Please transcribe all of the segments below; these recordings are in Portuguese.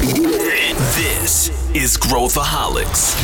This is Growthaholics.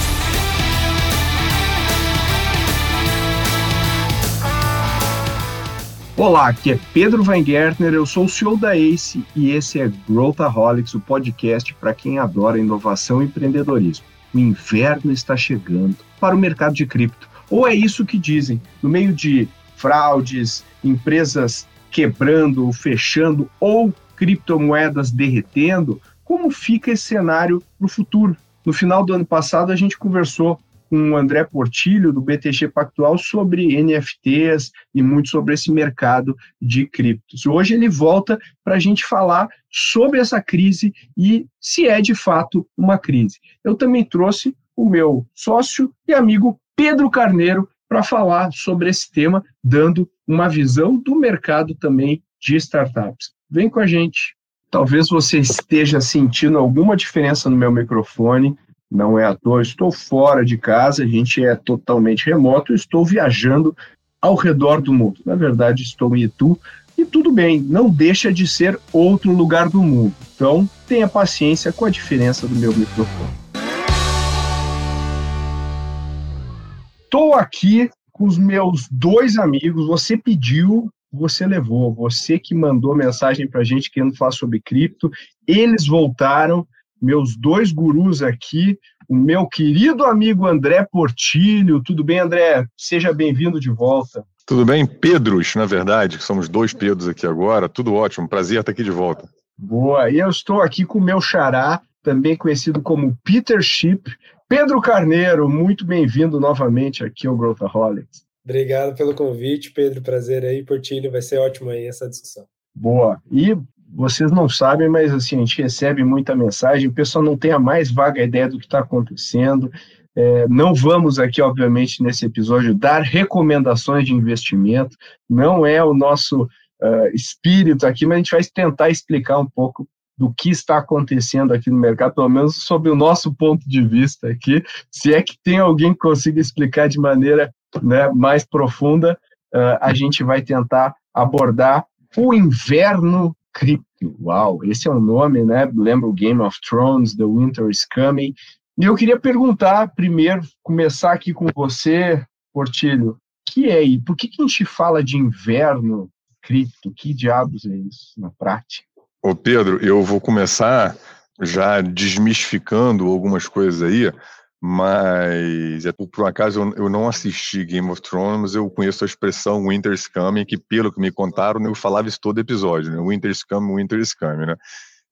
Olá, aqui é Pedro Weingärtner, eu sou o CEO da ACE e esse é Growthaholics, o podcast para quem adora inovação e empreendedorismo. O inverno está chegando para o mercado de cripto, ou é isso que dizem, no meio de fraudes, empresas quebrando, fechando ou criptomoedas derretendo, como fica esse cenário para o futuro? No final do ano passado, a gente conversou com o André Portilho, do BTG Pactual, sobre NFTs e muito sobre esse mercado de criptos. Hoje ele volta para a gente falar sobre essa crise e se é de fato uma crise. Eu também trouxe o meu sócio e amigo Pedro Carneiro para falar sobre esse tema, dando uma visão do mercado também de startups. Vem com a gente. Talvez você esteja sentindo alguma diferença no meu microfone, não é à toa, estou fora de casa, a gente é totalmente remoto, estou viajando ao redor do mundo. Na verdade, estou em Itu e tudo bem, não deixa de ser outro lugar do mundo. Então, tenha paciência com a diferença do meu microfone. Estou aqui com os meus dois amigos. Você pediu, você levou. Você que mandou mensagem para a gente querendo falar sobre cripto. Eles voltaram meus dois gurus aqui, o meu querido amigo André Portilho. Tudo bem, André? Seja bem-vindo de volta. Tudo bem, Pedros, na verdade, somos dois Pedros aqui agora. Tudo ótimo, prazer estar aqui de volta. Boa, e eu estou aqui com o meu xará, também conhecido como Peter Ship. Pedro Carneiro, muito bem-vindo novamente aqui ao Growthaholics. Obrigado pelo convite, Pedro. Prazer aí, Portilho. Vai ser ótimo aí essa discussão. Boa. E vocês não sabem, mas assim, a gente recebe muita mensagem, o pessoal não tem a mais vaga ideia do que está acontecendo. É, não vamos aqui, obviamente, nesse episódio, dar recomendações de investimento, não é o nosso uh, espírito aqui, mas a gente vai tentar explicar um pouco do que está acontecendo aqui no mercado, pelo menos sob o nosso ponto de vista aqui. Se é que tem alguém que consiga explicar de maneira né, mais profunda, uh, a gente vai tentar abordar o inverno cripto. Uau, esse é o um nome, né? Lembra o Game of Thrones, The Winter is Coming. E eu queria perguntar primeiro, começar aqui com você, Portilho, que é aí? Por que, que a gente fala de inverno cripto? Que diabos é isso na prática? Ô Pedro, eu vou começar já desmistificando algumas coisas aí, mas é por, um acaso eu, não assisti Game of Thrones, eu conheço a expressão Winter's Coming, que pelo que me contaram, eu falava isso todo episódio, né? Winter's Coming, Winter's Coming, né?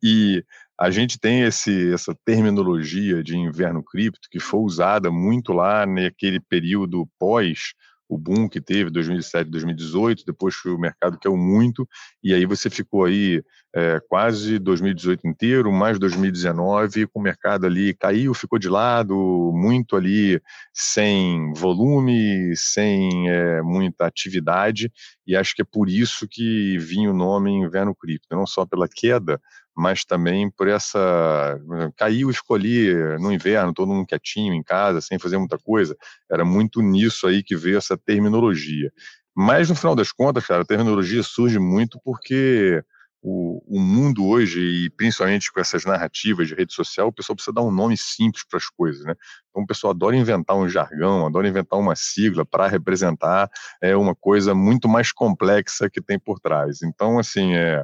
E a gente tem esse, essa terminologia de inverno cripto que foi usada muito lá naquele período pós o boom que teve 2007, 2018, depois o mercado caiu muito, e aí você ficou aí é, quase 2018 inteiro, mais 2019, com o mercado ali caiu, ficou de lado, muito ali sem volume, sem é, muita atividade, e acho que é por isso que vinha o nome Inverno Cripto, não só pela queda, mas também por essa. Caiu e ali no inverno, todo mundo quietinho em casa, sem fazer muita coisa. Era muito nisso aí que veio essa terminologia. Mas, no final das contas, cara, a terminologia surge muito porque o, o, mundo hoje, e principalmente com essas narrativas de rede social, o pessoal precisa dar um nome simples para as coisas, né? Então o pessoal adora inventar um jargão, adora inventar uma sigla para representar é, uma coisa muito mais complexa que tem por trás. Então, assim, é,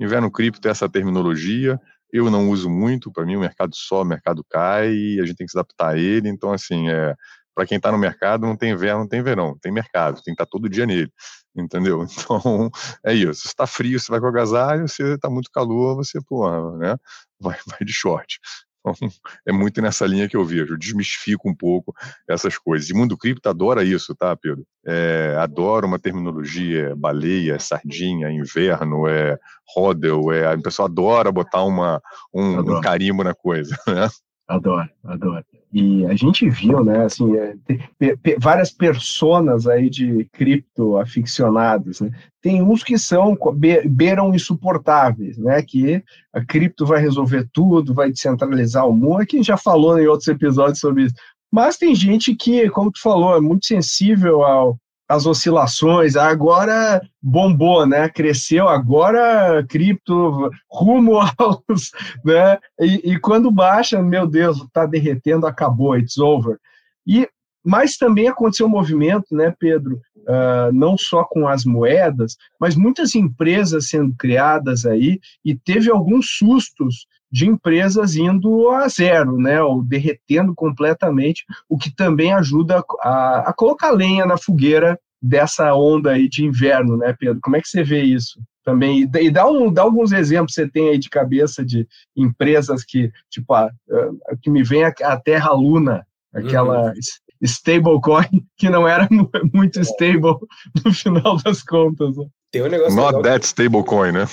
Inverno cripto é essa terminologia, eu não uso muito, para mim o mercado sobe, o mercado cai a gente tem que se adaptar a ele, então assim, é, para quem está no mercado não tem inverno, não tem verão, tem mercado, tem que estar tá todo dia nele, entendeu? Então, é isso, se está frio, você vai com agasalho, se está muito calor, você, pô, né, vai, vai de short. Então, é muito nessa linha que eu vejo, eu desmistifico um pouco essas coisas. E mundo cripto adora isso, tá, Pedro? É, adora uma terminologia, baleia, sardinha, inverno, é rodel, é, o pessoal adora botar uma, um, um carimbo na coisa, né? Adoro, adoro. E a gente viu, né, assim, é, pe, pe, várias personas aí de cripto aficionados, né? Tem uns que são be, beiram insuportáveis, né? Que a cripto vai resolver tudo, vai descentralizar o mundo. Aqui a gente já falou em outros episódios sobre isso. Mas tem gente que, como tu falou, é muito sensível ao, as oscilações, agora bombou, né? Cresceu, agora cripto rumo aos, né? E, e quando baixa, meu Deus, está derretendo, acabou, it's over. E mas também aconteceu um movimento, né, Pedro, uh, não só com as moedas, mas muitas empresas sendo criadas aí e teve alguns sustos de empresas indo a zero, né, ou derretendo completamente, o que também ajuda a, a colocar lenha na fogueira dessa onda aí de inverno, né, Pedro? Como é que você vê isso? Também, e dá, um, dá alguns exemplos você tem aí de cabeça de empresas que, tipo, a, a que me vem a, a Terra Luna, aquela uhum stablecoin que não era muito é. stable no final das contas. Né? Tem um negócio not legal. that stablecoin, né?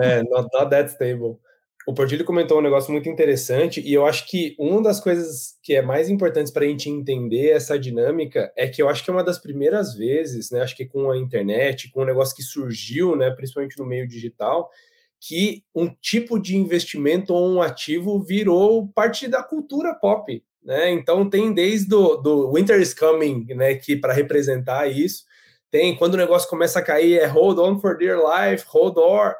É, not, not that stable. O Portilho comentou um negócio muito interessante e eu acho que uma das coisas que é mais importante para a gente entender essa dinâmica é que eu acho que é uma das primeiras vezes, né? Acho que com a internet, com um negócio que surgiu, né? Principalmente no meio digital, que um tipo de investimento ou um ativo virou parte da cultura pop, né? Então tem desde o do Winter is Coming, né, que para representar isso, tem quando o negócio começa a cair é Hold on for dear life, Hold on,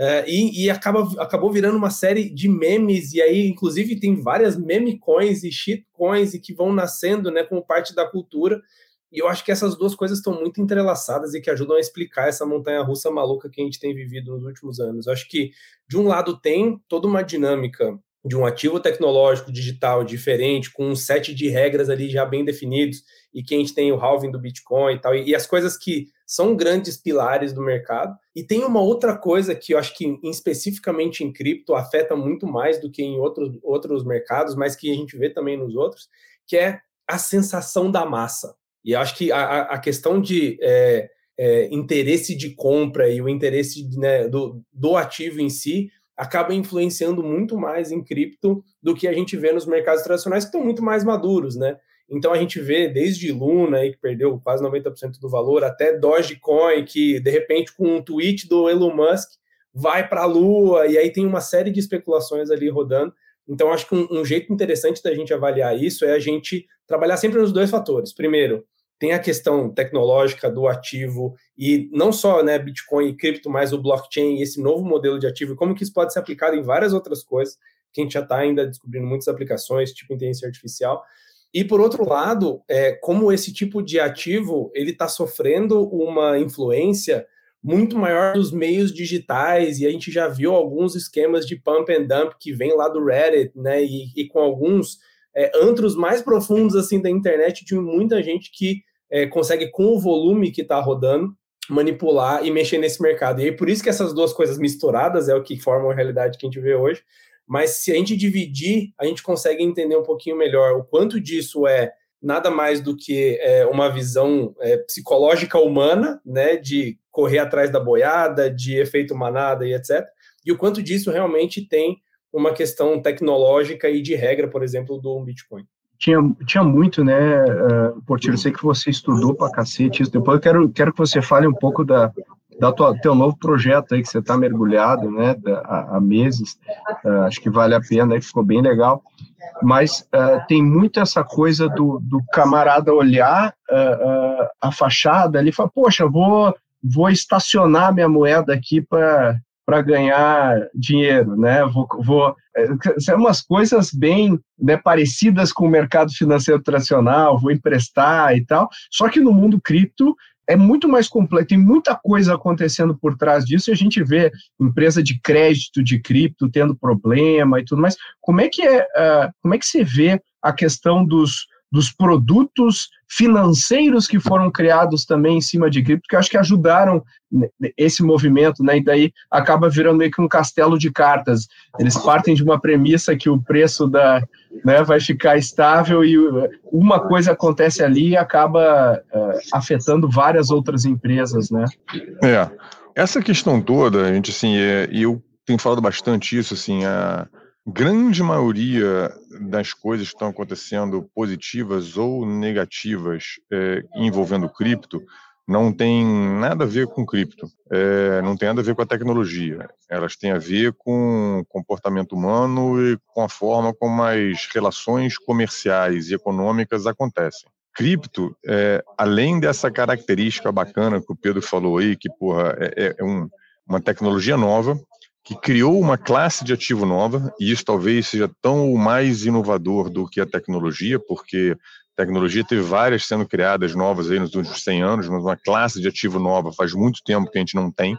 é, e, e acaba, acabou virando uma série de memes, e aí, inclusive, tem várias meme coins e shitcoins e que vão nascendo né, como parte da cultura. E eu acho que essas duas coisas estão muito entrelaçadas e que ajudam a explicar essa montanha russa maluca que a gente tem vivido nos últimos anos. Eu acho que, de um lado, tem toda uma dinâmica de um ativo tecnológico digital diferente, com um set de regras ali já bem definidos, e que a gente tem o halving do Bitcoin e tal, e, e as coisas que são grandes pilares do mercado. E tem uma outra coisa que eu acho que especificamente em cripto afeta muito mais do que em outros, outros mercados, mas que a gente vê também nos outros, que é a sensação da massa. E eu acho que a, a questão de é, é, interesse de compra e o interesse né, do, do ativo em si acaba influenciando muito mais em cripto do que a gente vê nos mercados tradicionais que estão muito mais maduros, né? Então a gente vê desde Luna aí, que perdeu quase 90% do valor, até Dogecoin, que de repente com um tweet do Elon Musk vai para a Lua, e aí tem uma série de especulações ali rodando. Então acho que um, um jeito interessante da gente avaliar isso é a gente trabalhar sempre nos dois fatores. Primeiro, tem a questão tecnológica do ativo e não só né, Bitcoin e cripto, mas o blockchain e esse novo modelo de ativo, como que isso pode ser aplicado em várias outras coisas, que a gente já está ainda descobrindo muitas aplicações, tipo inteligência artificial. E por outro lado, é, como esse tipo de ativo ele está sofrendo uma influência muito maior dos meios digitais, e a gente já viu alguns esquemas de pump and dump que vem lá do Reddit, né? E, e com alguns é, antros mais profundos assim da internet de muita gente que é, consegue, com o volume que está rodando, manipular e mexer nesse mercado. E aí, por isso que essas duas coisas misturadas é o que formam a realidade que a gente vê hoje. Mas se a gente dividir, a gente consegue entender um pouquinho melhor o quanto disso é nada mais do que é, uma visão é, psicológica humana, né, de correr atrás da boiada, de efeito manada e etc. E o quanto disso realmente tem uma questão tecnológica e de regra, por exemplo, do Bitcoin tinha, tinha muito, né, uh, Portilho, eu sei que você estudou pra cacete isso, depois eu quero, quero que você fale um pouco da, da tua, teu novo projeto aí, que você está mergulhado, né, há, meses, uh, acho que vale a pena, aí, ficou bem legal, mas uh, tem muito essa coisa do, do camarada olhar uh, a fachada ali e falar, poxa, vou, vou estacionar minha moeda aqui para para ganhar dinheiro, né? Vou, vou são umas coisas bem né, parecidas com o mercado financeiro tradicional, vou emprestar e tal. Só que no mundo cripto é muito mais complexo, tem muita coisa acontecendo por trás disso, e a gente vê empresa de crédito de cripto tendo problema e tudo mais. Como é que é, uh, como é que você vê a questão dos dos produtos financeiros que foram criados também em cima de cripto, que acho que ajudaram esse movimento, né? E daí acaba virando meio que um castelo de cartas. Eles partem de uma premissa que o preço da, né, vai ficar estável e uma coisa acontece ali e acaba uh, afetando várias outras empresas, né? É. Essa questão toda, a gente assim, é, eu tenho falado bastante isso, assim, a grande maioria das coisas que estão acontecendo, positivas ou negativas, é, envolvendo cripto, não tem nada a ver com cripto, é, não tem nada a ver com a tecnologia. Elas têm a ver com comportamento humano e com a forma como as relações comerciais e econômicas acontecem. cripto, é, além dessa característica bacana que o Pedro falou aí, que porra, é, é, é um, uma tecnologia nova, que criou uma classe de ativo nova, e isso talvez seja tão mais inovador do que a tecnologia, porque a tecnologia teve várias sendo criadas novas aí nos últimos 100 anos, mas uma classe de ativo nova faz muito tempo que a gente não tem.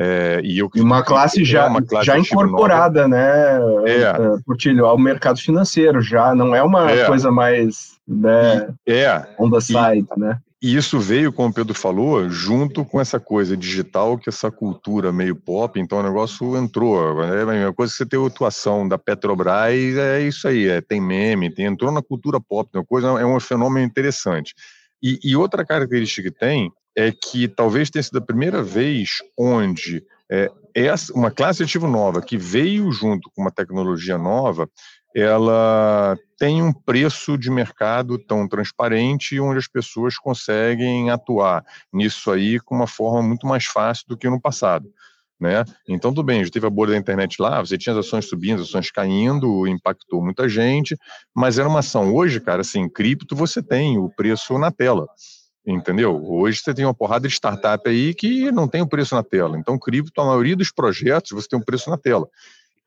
É, e eu, uma classe já, uma classe já incorporada, né, é. é. Portilho, ao mercado financeiro, já não é uma é. coisa mais né, é. on the side, e, né? E isso veio, como o Pedro falou, junto com essa coisa digital, que essa cultura meio pop, então o negócio entrou. É a mesma coisa que você ter a atuação da Petrobras, é isso aí, é, tem meme, tem, entrou na cultura pop, uma coisa, é um fenômeno interessante. E, e, outra característica que tem é que talvez tenha sido a primeira vez onde é, essa, uma classe de ativo nova que veio junto com uma tecnologia nova ela tem um preço de mercado tão transparente onde as pessoas conseguem atuar nisso aí com uma forma muito mais fácil do que no passado. Né? Então, tudo bem, já teve a bolha da internet lá, você tinha as ações subindo, as ações caindo, impactou muita gente, mas era uma ação. Hoje, cara, assim, cripto você tem o preço na tela, entendeu? Hoje você tem uma porrada de startup aí que não tem o preço na tela. Então, cripto, a maioria dos projetos, você tem um preço na tela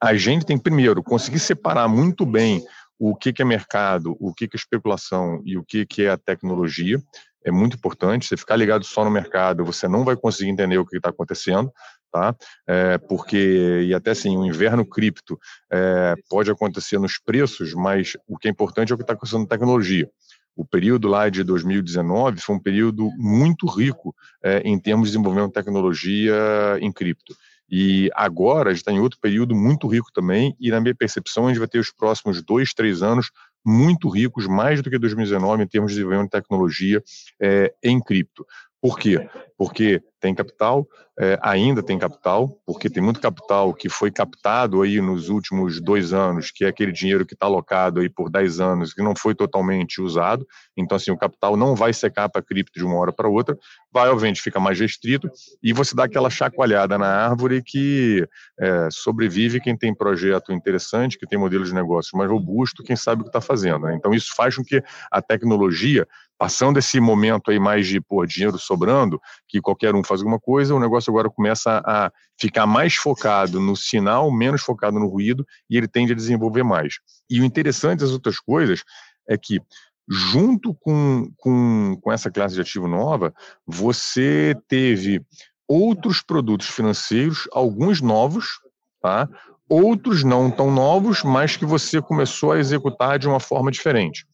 a gente tem, primeiro, conseguir separar muito bem o que, que é mercado, o que, que é especulação e o que, que é a tecnologia. É muito importante. Você ficar ligado só no mercado, você não vai conseguir entender o que está acontecendo, tá? É, porque, e até assim, o inverno cripto é, pode acontecer nos preços, mas o que é importante é o que está acontecendo na tecnologia. O período lá de 2019 foi um período muito rico é, em termos de desenvolvimento de tecnologia em cripto. E agora a gente está em outro período muito rico também, e na minha percepção a gente vai ter os próximos dois, três anos muito ricos, mais do que 2019 em termos de desenvolvimento de tecnologia é, em cripto. Por quê? Porque tem capital, é, ainda tem capital, porque tem muito capital que foi captado aí nos últimos dois anos, que é aquele dinheiro que está alocado aí por 10 anos, que não foi totalmente usado. Então, assim, o capital não vai secar para cripto de uma hora para outra, vai, obviamente, fica mais restrito, e você dá aquela chacoalhada na árvore que é, sobrevive quem tem projeto interessante, que tem modelo de negócio mais robusto, quem sabe o que está fazendo. Né? Então, isso faz com que a tecnologia passando esse momento aí mais de pô, dinheiro sobrando, que qualquer um faz alguma coisa, o negócio agora começa a ficar mais focado no sinal, menos focado no ruído, e ele tende a desenvolver mais. E o interessante das outras coisas é que, junto com, com, com essa classe de ativo nova, você teve outros produtos financeiros, alguns novos, tá? outros não tão novos, mas que você começou a executar de uma forma diferente.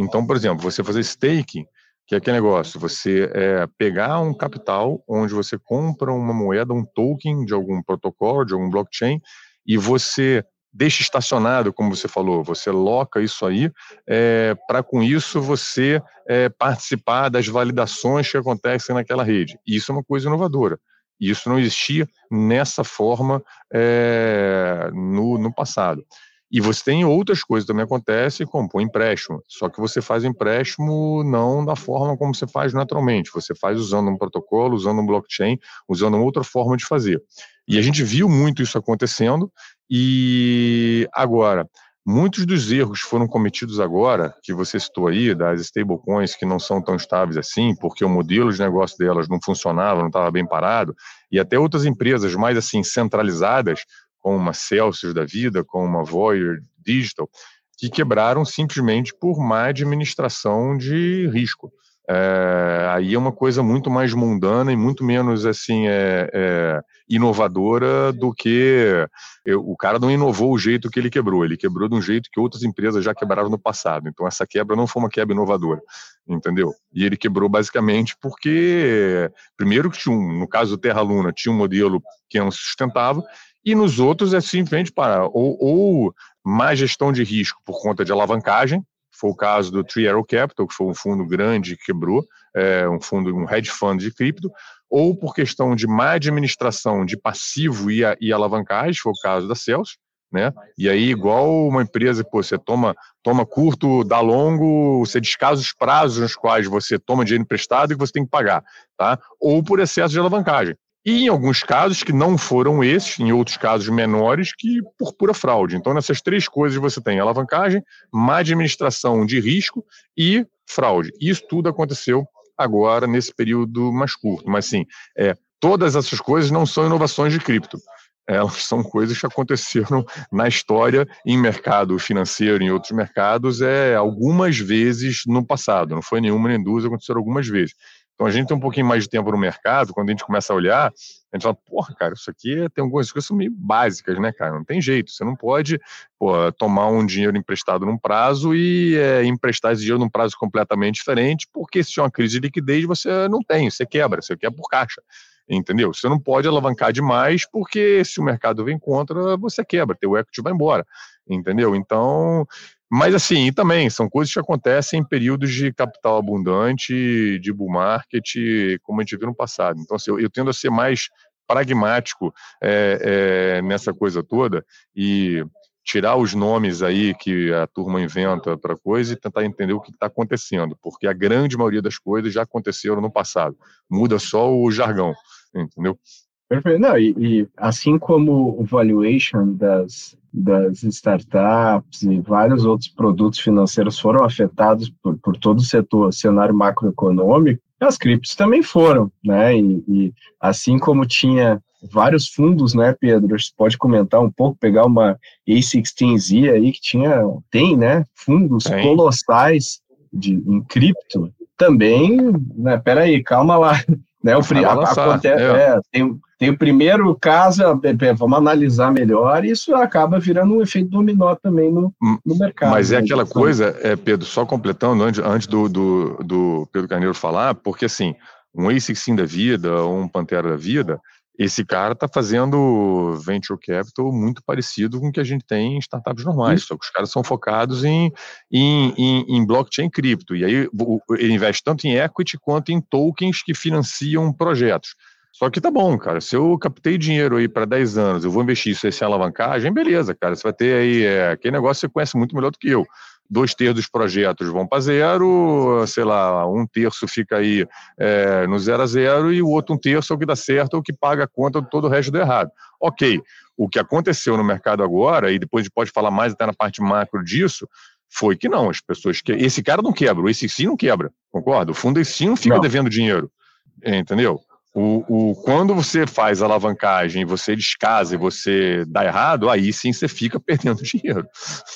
Então, por exemplo, você fazer staking, que é aquele negócio, você é, pegar um capital onde você compra uma moeda, um token de algum protocolo, de algum blockchain, e você deixa estacionado, como você falou, você loca isso aí, é, para com isso você é, participar das validações que acontecem naquela rede. Isso é uma coisa inovadora. Isso não existia nessa forma é, no, no passado. E você tem outras coisas também acontecem, como o empréstimo. Só que você faz empréstimo não da forma como você faz naturalmente. Você faz usando um protocolo, usando um blockchain, usando outra forma de fazer. E a gente viu muito isso acontecendo. E agora, muitos dos erros foram cometidos agora, que você citou aí, das stablecoins que não são tão estáveis assim, porque o modelo de negócio delas não funcionava, não estava bem parado, e até outras empresas mais assim centralizadas como uma Celsius da vida, como uma Voyager Digital, que quebraram simplesmente por má administração de risco. É, aí é uma coisa muito mais mundana e muito menos assim é, é, inovadora do que eu, o cara não inovou o jeito que ele quebrou, ele quebrou de um jeito que outras empresas já quebraram no passado. Então essa quebra não foi uma quebra inovadora, entendeu? E ele quebrou basicamente porque primeiro que tinha um, no caso do Terra Luna tinha um modelo que não sustentava e nos outros é simplesmente para ou, ou má gestão de risco por conta de alavancagem, foi o caso do Three Arrow Capital, que foi um fundo grande que quebrou, é, um fundo, um hedge fund de cripto, ou por questão de má administração de passivo e, e alavancagem, foi o caso da Celsius, né? E aí, igual uma empresa que você toma, toma curto, dá longo, você descasa os prazos nos quais você toma dinheiro emprestado e que você tem que pagar, tá? Ou por excesso de alavancagem. E em alguns casos que não foram esses, em outros casos menores, que por pura fraude. Então, nessas três coisas você tem alavancagem, má administração de risco e fraude. Isso tudo aconteceu agora nesse período mais curto. Mas sim, é, todas essas coisas não são inovações de cripto. Elas são coisas que aconteceram na história, em mercado financeiro, em outros mercados, é algumas vezes no passado. Não foi nenhuma nem duas, aconteceram algumas vezes. Então a gente tem um pouquinho mais de tempo no mercado, quando a gente começa a olhar, a gente fala, porra, cara, isso aqui tem algumas coisas meio básicas, né, cara? Não tem jeito. Você não pode pô, tomar um dinheiro emprestado num prazo e é, emprestar esse dinheiro num prazo completamente diferente, porque se tiver uma crise de liquidez, você não tem, você quebra, você quebra por caixa. Entendeu? Você não pode alavancar demais, porque se o mercado vem contra, você quebra, teu equity vai embora. Entendeu? Então, mas assim, também são coisas que acontecem em períodos de capital abundante, de bull market, como a gente viu no passado. Então, assim, eu, eu tendo a ser mais pragmático é, é, nessa coisa toda e tirar os nomes aí que a turma inventa para coisa e tentar entender o que está acontecendo, porque a grande maioria das coisas já aconteceram no passado. Muda só o jargão, entendeu? Perfeito. Não, e, e, assim como o valuation das, das startups e vários outros produtos financeiros foram afetados por, por todo o setor, cenário macroeconômico, as criptos também foram, né? E, e, assim como tinha vários fundos, né, Pedro? Você pode comentar um pouco, pegar uma A16Z aí que tinha, tem, né? Fundos tem. colossais de, em cripto. Também, né? Peraí, calma lá. Né, o, a, acontece, é. Tem, tem o primeiro caso, vamos analisar melhor, e isso acaba virando um efeito dominó também no, hum, no mercado. Mas é né? aquela coisa, é, Pedro, só completando, antes, antes do, do, do Pedro Carneiro falar, porque assim, um A16 da vida, um Pantera da vida, esse cara está fazendo venture capital muito parecido com o que a gente tem em startups normais, só que os caras são focados em, em, em, em blockchain cripto, e aí ele investe tanto em equity quanto em tokens que financiam projetos. Só que tá bom, cara. Se eu captei dinheiro aí para 10 anos, eu vou investir isso essa alavancagem, beleza, cara. Você vai ter aí é, aquele negócio que você conhece muito melhor do que eu dois terços dos projetos vão para zero, sei lá, um terço fica aí é, no zero a zero e o outro um terço é o que dá certo, é o que paga a conta de todo o resto do errado. Ok, o que aconteceu no mercado agora, e depois a gente pode falar mais até na parte macro disso, foi que não, as pessoas que esse cara não quebra, esse sim não quebra, concorda? O fundo sim não fica não. devendo dinheiro, entendeu? O, o, quando você faz alavancagem, você descasa e você dá errado, aí sim você fica perdendo dinheiro,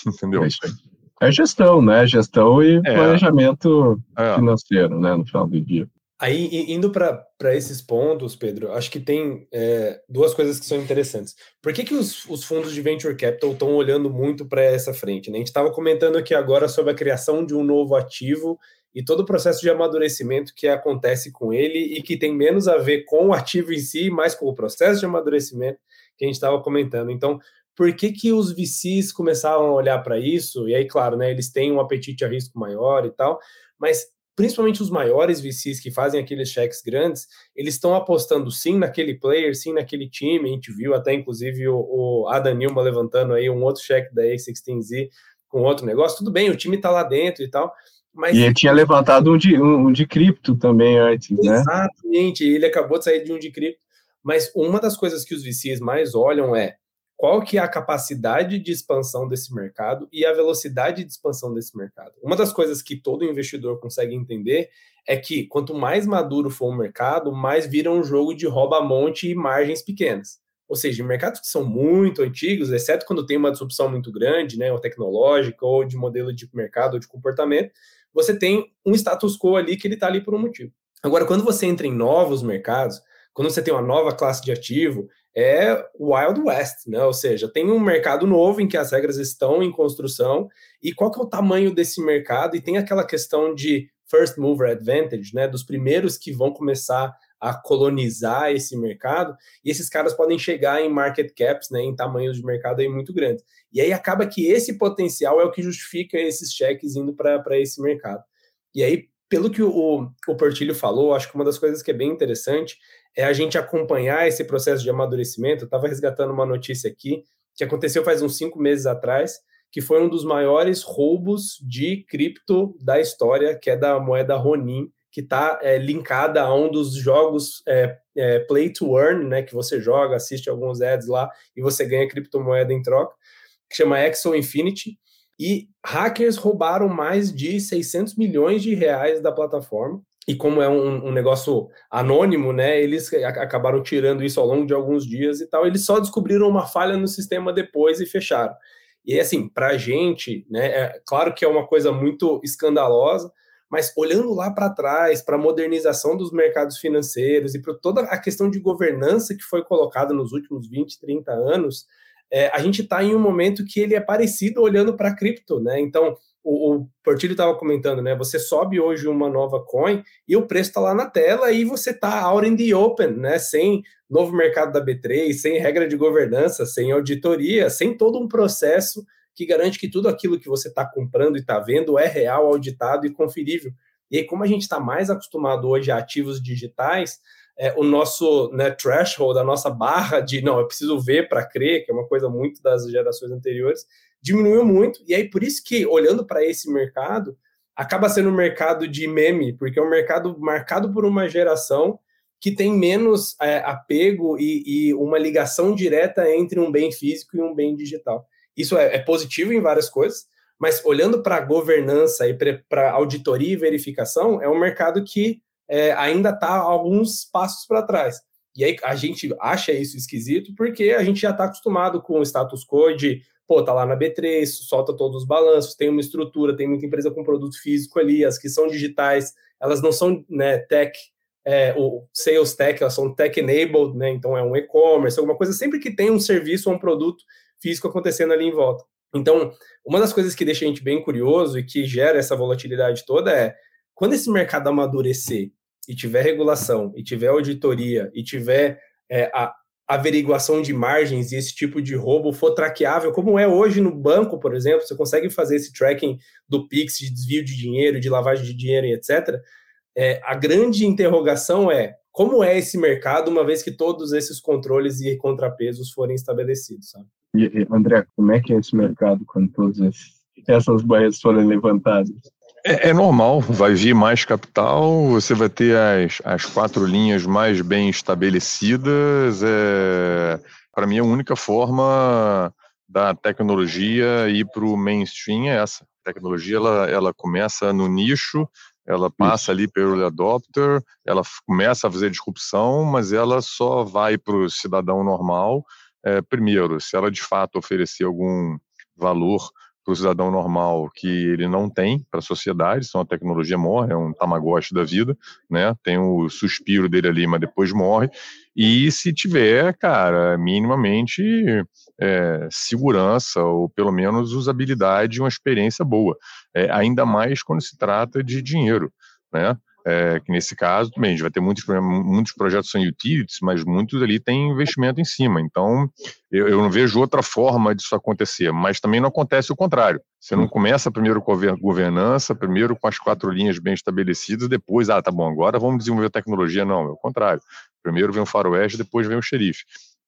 entendeu? É isso aí. É gestão, né? Gestão e é. planejamento é. financeiro, né? No final do dia. Aí, indo para esses pontos, Pedro, acho que tem é, duas coisas que são interessantes. Por que, que os, os fundos de venture capital estão olhando muito para essa frente? Né? A gente estava comentando aqui agora sobre a criação de um novo ativo e todo o processo de amadurecimento que acontece com ele e que tem menos a ver com o ativo em si, mais com o processo de amadurecimento que a gente estava comentando. Então, por que, que os VCs começaram a olhar para isso? E aí, claro, né, eles têm um apetite a risco maior e tal, mas principalmente os maiores VCs que fazem aqueles cheques grandes, eles estão apostando sim naquele player, sim naquele time. A gente viu até, inclusive, o, o Adam Nilma levantando aí um outro cheque da A16Z com outro negócio. Tudo bem, o time está lá dentro e tal. Mas... E ele tinha levantado um de, um, um de cripto também antes, né? Exatamente, ele acabou de sair de um de cripto. Mas uma das coisas que os VCs mais olham é qual que é a capacidade de expansão desse mercado e a velocidade de expansão desse mercado. Uma das coisas que todo investidor consegue entender é que quanto mais maduro for o mercado, mais vira um jogo de rouba-monte e margens pequenas. Ou seja, mercados que são muito antigos, exceto quando tem uma disrupção muito grande, né, ou tecnológica, ou de modelo de mercado ou de comportamento, você tem um status quo ali que ele está ali por um motivo. Agora, quando você entra em novos mercados, quando você tem uma nova classe de ativo, é Wild West, né? Ou seja, tem um mercado novo em que as regras estão em construção e qual que é o tamanho desse mercado e tem aquela questão de first mover advantage, né? Dos primeiros que vão começar a colonizar esse mercado e esses caras podem chegar em market caps, né? Em tamanhos de mercado aí muito grandes. E aí acaba que esse potencial é o que justifica esses cheques indo para esse mercado. E aí, pelo que o, o Portilho falou, acho que uma das coisas que é bem interessante é a gente acompanhar esse processo de amadurecimento. Eu estava resgatando uma notícia aqui que aconteceu faz uns cinco meses atrás, que foi um dos maiores roubos de cripto da história, que é da moeda Ronin, que está é, linkada a um dos jogos é, é, Play to Earn, né, que você joga, assiste alguns ads lá e você ganha criptomoeda em troca, que chama Exo Infinity. e hackers roubaram mais de 600 milhões de reais da plataforma. E como é um, um, negócio anônimo, né, eles acabaram tirando isso ao longo de alguns dias e tal. Eles só descobriram uma falha no sistema depois e fecharam. E assim, para a gente, né, é claro que é uma coisa muito escandalosa, mas olhando lá para trás, para a modernização dos mercados financeiros e para toda a questão de governança que foi colocada nos últimos 20, 30 anos, é, a gente está em um momento que ele é parecido olhando para cripto, né? Então, o, o Portilho estava comentando, né? Você sobe hoje uma nova coin e o preço está lá na tela e você está out in the open, né? Sem novo mercado da B3, sem regra de governança, sem auditoria, sem todo um processo que garante que tudo aquilo que você está comprando e está vendo é real, auditado e conferível. E aí, como a gente está mais acostumado hoje a ativos digitais, é, o nosso né, threshold, a nossa barra de não, eu preciso ver para crer, que é uma coisa muito das gerações anteriores, diminuiu muito. E aí, por isso que, olhando para esse mercado, acaba sendo um mercado de meme, porque é um mercado marcado por uma geração que tem menos é, apego e, e, uma ligação direta entre um bem físico e um bem digital. Isso é, é positivo em várias coisas, mas olhando para governança e para auditoria e verificação, é um mercado que é, ainda está alguns passos para trás. E aí a gente acha isso esquisito porque a gente já está acostumado com o status quo de, pô, tá lá na B3, solta todos os balanços, tem uma estrutura, tem muita empresa com produto físico ali, as que são digitais, elas não são né, tech, é, sales tech, elas são tech enabled, né? Então é um e-commerce, alguma coisa, sempre que tem um serviço ou um produto físico acontecendo ali em volta. Então, uma das coisas que deixa a gente bem curioso e que gera essa volatilidade toda é quando esse mercado amadurecer e tiver regulação, e tiver auditoria, e tiver é, a averiguação de margens e esse tipo de roubo for traqueável, como é hoje no banco, por exemplo, você consegue fazer esse tracking do PIX, de desvio de dinheiro, de lavagem de dinheiro e etc. É, a grande interrogação é como é esse mercado uma vez que todos esses controles e contrapesos forem estabelecidos, sabe? E, André, como é que é esse mercado quando todas essas barreiras forem levantadas? É, é, normal, vai vir mais capital, você vai ter as, as quatro linhas mais bem estabelecidas. É, Para mim, a única forma da tecnologia ir para o mainstream é essa. A tecnologia ela, ela começa no nicho, ela passa Isso. ali pelo adopter, ela começa a fazer disrupção, mas ela só vai para o cidadão normal. É, primeiro, se ela de fato oferecer algum valor para o cidadão normal que ele não tem para a sociedade, senão a tecnologia morre, é um tamagotchi da vida, né? Tem o suspiro dele ali, mas depois morre. E se tiver, cara, minimamente é, segurança ou pelo menos usabilidade e uma experiência boa, é, ainda mais quando se trata de dinheiro, né? É, que nesse caso também a gente vai ter muitos, muitos projetos são utilities, mas muitos ali têm investimento em cima. Então, eu, eu, não vejo outra forma disso acontecer, mas também não acontece o contrário. Você não começa primeiro com a governança, primeiro com as quatro linhas bem estabelecidas, depois, ah, tá bom, agora vamos desenvolver tecnologia. Não, é o contrário. Primeiro vem o faroeste, depois vem o xerife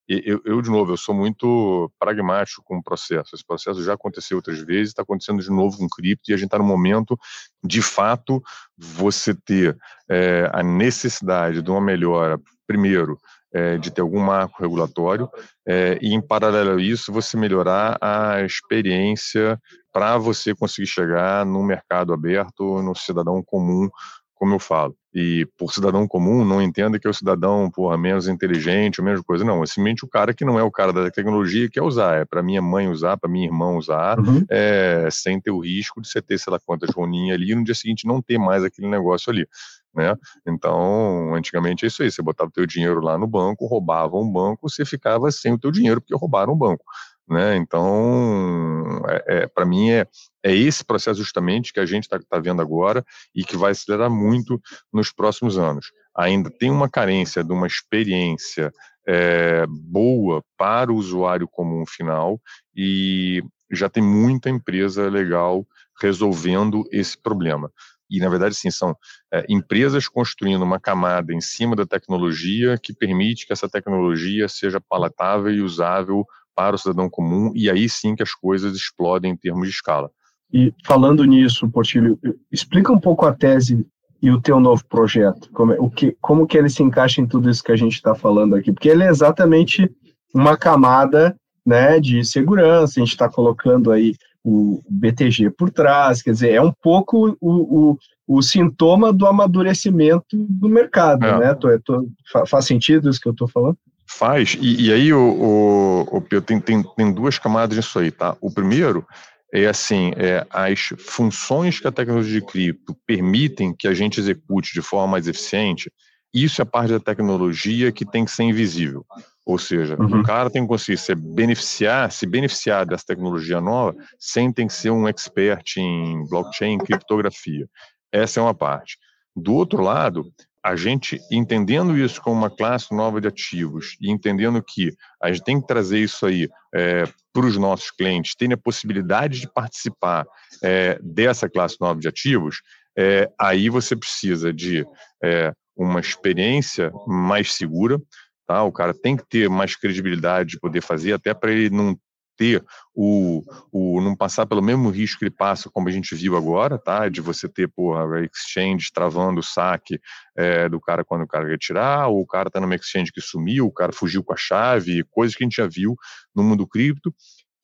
eu, eu, de novo, eu sou muito pragmático com o processo. Esse processo já aconteceu outras vezes, está acontecendo de novo com cripto, e a gente está no momento, de fato, você ter é, a necessidade de uma melhora, primeiro, é, de ter algum marco regulatório, é, e em paralelo a isso, você melhorar a experiência para você conseguir chegar no mercado aberto, no cidadão comum, como eu falo e por cidadão comum não entenda que é o cidadão porra, menos inteligente ou menos coisa. Não, é simplesmente o cara que não é o cara da tecnologia que quer usar. É para minha mãe usar, para minha irmã usar, uhum. é, sem ter o risco de você ter, sei lá quantas roninhas ali e no dia seguinte não ter mais aquele negócio ali. Né? Então, antigamente é isso aí, você botava o teu dinheiro lá no banco, roubava um banco, você ficava sem o teu dinheiro porque roubaram o banco. Né? Então, é, é para mim, é, é esse processo justamente que a gente está tá vendo agora e que vai acelerar muito nos próximos anos. Ainda tem uma carência de uma experiência é, boa para o usuário comum final e já tem muita empresa legal resolvendo esse problema. E, na verdade, sim, são é, empresas construindo uma camada em cima da tecnologia que permite que essa tecnologia seja palatável e usável para o cidadão comum, e aí sim que as coisas explodem em termos de escala. E falando nisso, Portilho, explica um pouco a tese e o teu novo projeto, como, é, o que, como que ele se encaixa em tudo isso que a gente está falando aqui, porque ele é exatamente uma camada né, de segurança, a gente está colocando aí o BTG por trás, quer dizer, é um pouco o, o, o sintoma do amadurecimento do mercado, é. né? Tô, tô, faz sentido isso que eu estou falando? Faz, e, e aí o, o, o tem, tem, tem duas camadas nisso aí, tá? O primeiro é assim, é, as funções que a tecnologia de cripto permitem que a gente execute de forma mais eficiente, isso é parte da tecnologia que tem que ser invisível. Ou seja, uhum. o cara tem que conseguir se beneficiar, se beneficiar dessa tecnologia nova sem ter que ser um expert em blockchain, em criptografia. Essa é uma parte. Do outro lado, a gente entendendo isso como uma classe nova de ativos e entendendo que a gente tem que trazer isso aí é, para os nossos clientes terem a possibilidade de participar é, dessa classe nova de ativos, é, aí você precisa de é, uma experiência mais segura, tá? O cara tem que ter mais credibilidade de poder fazer, até para ele não ter o, o não passar pelo mesmo risco que ele passa, como a gente viu agora, tá? De você ter, porra, exchange travando o saque é, do cara quando o cara quer tirar, ou o cara tá numa exchange que sumiu, o cara fugiu com a chave, coisas que a gente já viu no mundo cripto,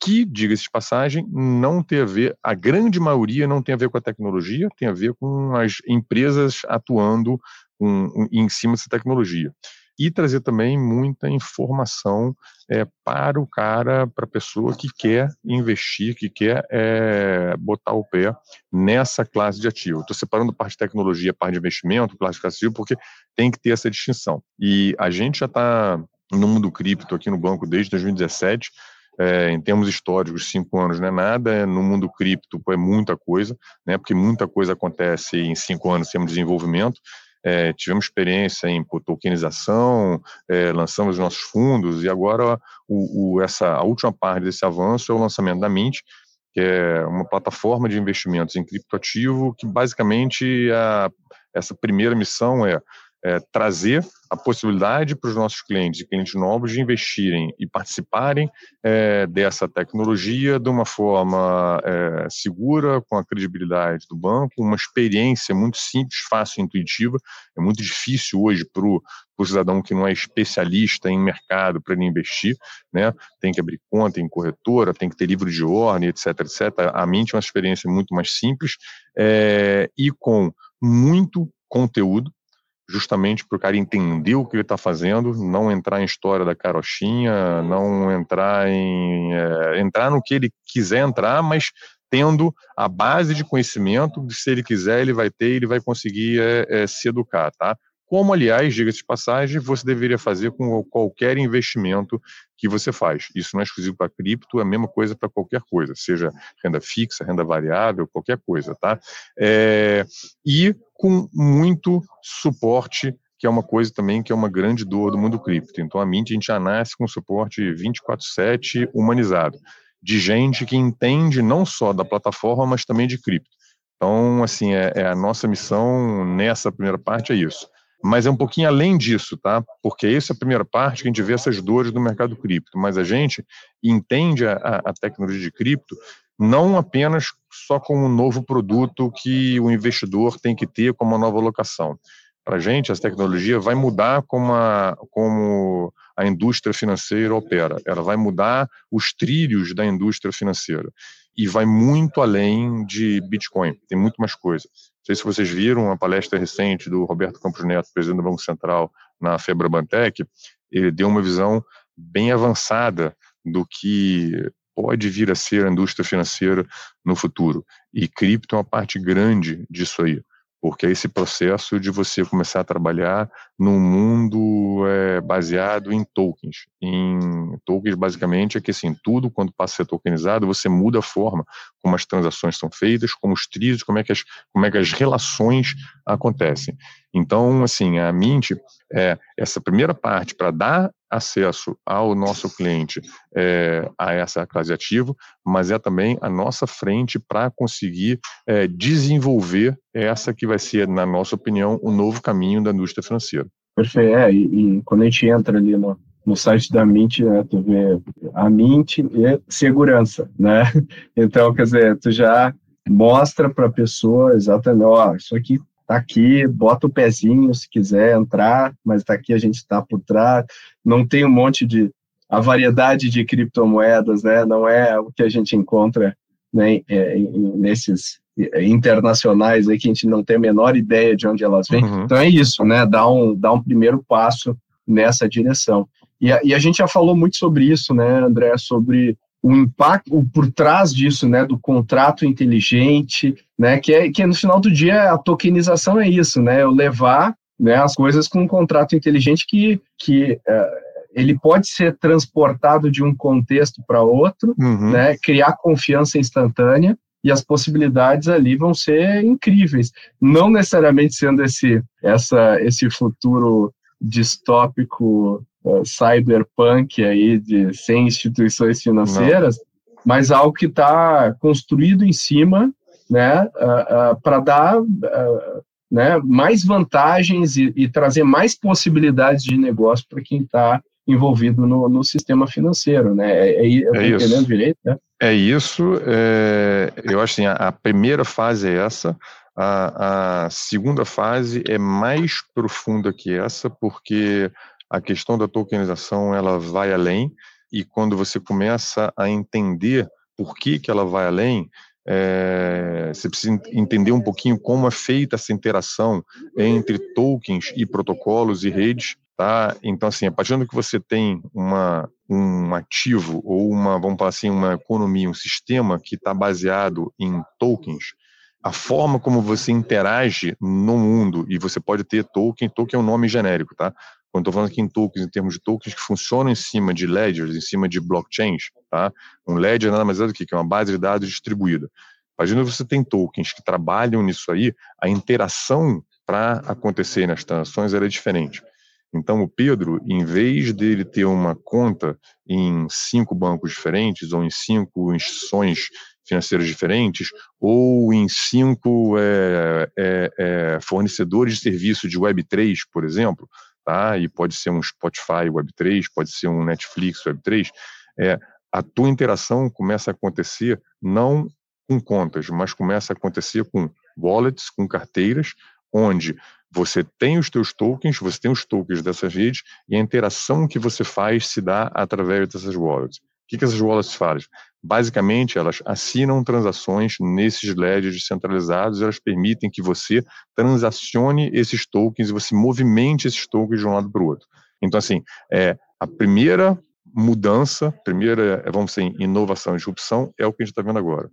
que, diga-se de passagem, não tem a ver, a grande maioria não tem a ver com a tecnologia, tem a ver com as empresas atuando um, em cima dessa tecnologia e trazer também muita informação é, para o cara, para a pessoa que quer investir, que quer é, botar o pé nessa classe de ativo. Estou separando parte de tecnologia, parte de investimento, classe de ativo, porque tem que ter essa distinção. E a gente já está no mundo cripto aqui no banco desde 2017, é, em termos históricos, cinco anos não é nada, no mundo cripto é muita coisa, né, porque muita coisa acontece em cinco anos em termos de desenvolvimento, é, tivemos experiência em tokenização, é, lançamos nossos fundos e agora o, o, essa, a última parte desse avanço é o lançamento da Mint, que é uma plataforma de investimentos em criptoativo que basicamente a, essa primeira missão é é, trazer a possibilidade para os nossos clientes clientes novos de investirem e participarem é, dessa tecnologia de uma forma é, segura, com a credibilidade do banco, uma experiência muito simples, fácil intuitiva. É muito difícil hoje para o cidadão que não é especialista em mercado para ele investir, né? Tem que abrir conta em corretora, tem que ter livro de ordem, etc, etc. A Mint é uma experiência muito mais simples é, e com muito conteúdo, justamente para o cara entender o que ele está fazendo, não entrar em história da carochinha, não entrar em é, entrar no que ele quiser entrar, mas tendo a base de conhecimento, se ele quiser ele vai ter, ele vai conseguir é, é, se educar, tá? Como, aliás, diga-se de passagem, você deveria fazer com qualquer investimento que você faz. Isso não é exclusivo para cripto, é a mesma coisa para qualquer coisa, seja renda fixa, renda variável, qualquer coisa, tá? É, e com muito suporte que é uma coisa também que é uma grande dor do mundo cripto. Então, a Mint, a gente já nasce com suporte 24/7 humanizado, de gente que entende não só da plataforma, mas também de cripto. Então, assim, é, é a nossa missão nessa primeira parte é isso mas é um pouquinho além disso, tá? Porque essa é a primeira parte que a gente vê essas dores do mercado cripto, mas a gente entende a, a tecnologia de cripto não apenas só como um novo produto que o investidor tem que ter como nova alocação. Para a gente, essa tecnologia vai mudar como a, como a indústria financeira opera. Ela vai mudar os trilhos da indústria financeira e vai muito além de Bitcoin. Tem muito mais coisa. Não sei se vocês viram a palestra recente do Roberto Campos Neto, presidente do Banco Central, na Febrabantec. Ele deu uma visão bem avançada do que pode vir a ser a indústria financeira no futuro. E cripto é uma parte grande disso aí porque é esse processo de você começar a trabalhar num mundo é, baseado em tokens. Em tokens, basicamente, é que assim, tudo quando passa a ser tokenizado, você muda a forma como as transações são feitas, como os trilhos, como é que as, como é que as relações acontecem. Então, assim, a Mint, é, essa primeira parte para dar acesso ao nosso cliente é, a essa classe ativo, mas é também a nossa frente para conseguir é, desenvolver essa que vai ser, na nossa opinião, o novo caminho da indústria financeira. Perfeito. É, e, e, quando a gente entra ali no, no site da Mint, né, tu vê a Mint e segurança, né? Então, quer dizer, tu já mostra para a pessoa exatamente, ó, isso aqui tá aqui, bota o pezinho se quiser entrar, mas tá aqui a gente está por trás. Não tem um monte de a variedade de criptomoedas, né? Não é o que a gente encontra né, é, nesses internacionais aí que a gente não tem a menor ideia de onde elas vêm. Uhum. Então é isso, né? Dar um, dar um primeiro passo nessa direção. E a, e a gente já falou muito sobre isso, né, André, sobre o impacto por trás disso, né, do contrato inteligente, né, que é que no final do dia a tokenização é isso, né, eu levar né, as coisas com um contrato inteligente que, que uh, ele pode ser transportado de um contexto para outro, uhum. né, criar confiança instantânea e as possibilidades ali vão ser incríveis. Não necessariamente sendo esse, essa, esse futuro distópico uh, cyberpunk aí de sem instituições financeiras, Não. mas algo que está construído em cima, né, uh, uh, para dar né, mais vantagens e, e, trazer mais possibilidades de negócio para quem está envolvido no, no, sistema financeiro, né? É, é, eu é entendendo direito, né? É isso. É, eu acho assim, a, a, primeira fase é essa. A, a, segunda fase é mais profunda que essa, porque a questão da tokenização ela vai além e quando você começa a entender por que, que ela vai além, é, você precisa entender um pouquinho como é feita essa interação entre tokens e protocolos e redes, tá? Então, assim, a partir do que você tem uma, um ativo ou uma, vamos falar assim, uma economia, um sistema que está baseado em tokens, a forma como você interage no mundo, e você pode ter token, token é um nome genérico, tá? Quando estou falando aqui em tokens, em termos de tokens que funcionam em cima de ledgers, em cima de blockchains, tá? Um ledger nada mais é do que, que é uma base de dados distribuída. Imagina você tem tokens que trabalham nisso aí, a interação para acontecer nas transações era é diferente. Então, o Pedro, em vez dele ter uma conta em cinco bancos diferentes ou em cinco instituições financeiras diferentes ou em cinco é, é, é, fornecedores de serviço de Web3, por exemplo, tá? E pode ser um Spotify Web3, pode ser um Netflix Web3. É, a tua interação começa a acontecer não com contas, mas começa a acontecer com wallets, com carteiras, onde você tem os teus tokens, você tem os tokens dessas redes e a interação que você faz se dá através dessas wallets. Que, que essas wallets fazem? Basicamente, elas assinam transações nesses ledgers descentralizados, elas permitem que você transacione esses tokens e você movimente esses tokens de um lado para o outro. Então, assim, é, a primeira mudança, primeira, vamos dizer, inovação disrupção é o que a gente está vendo agora.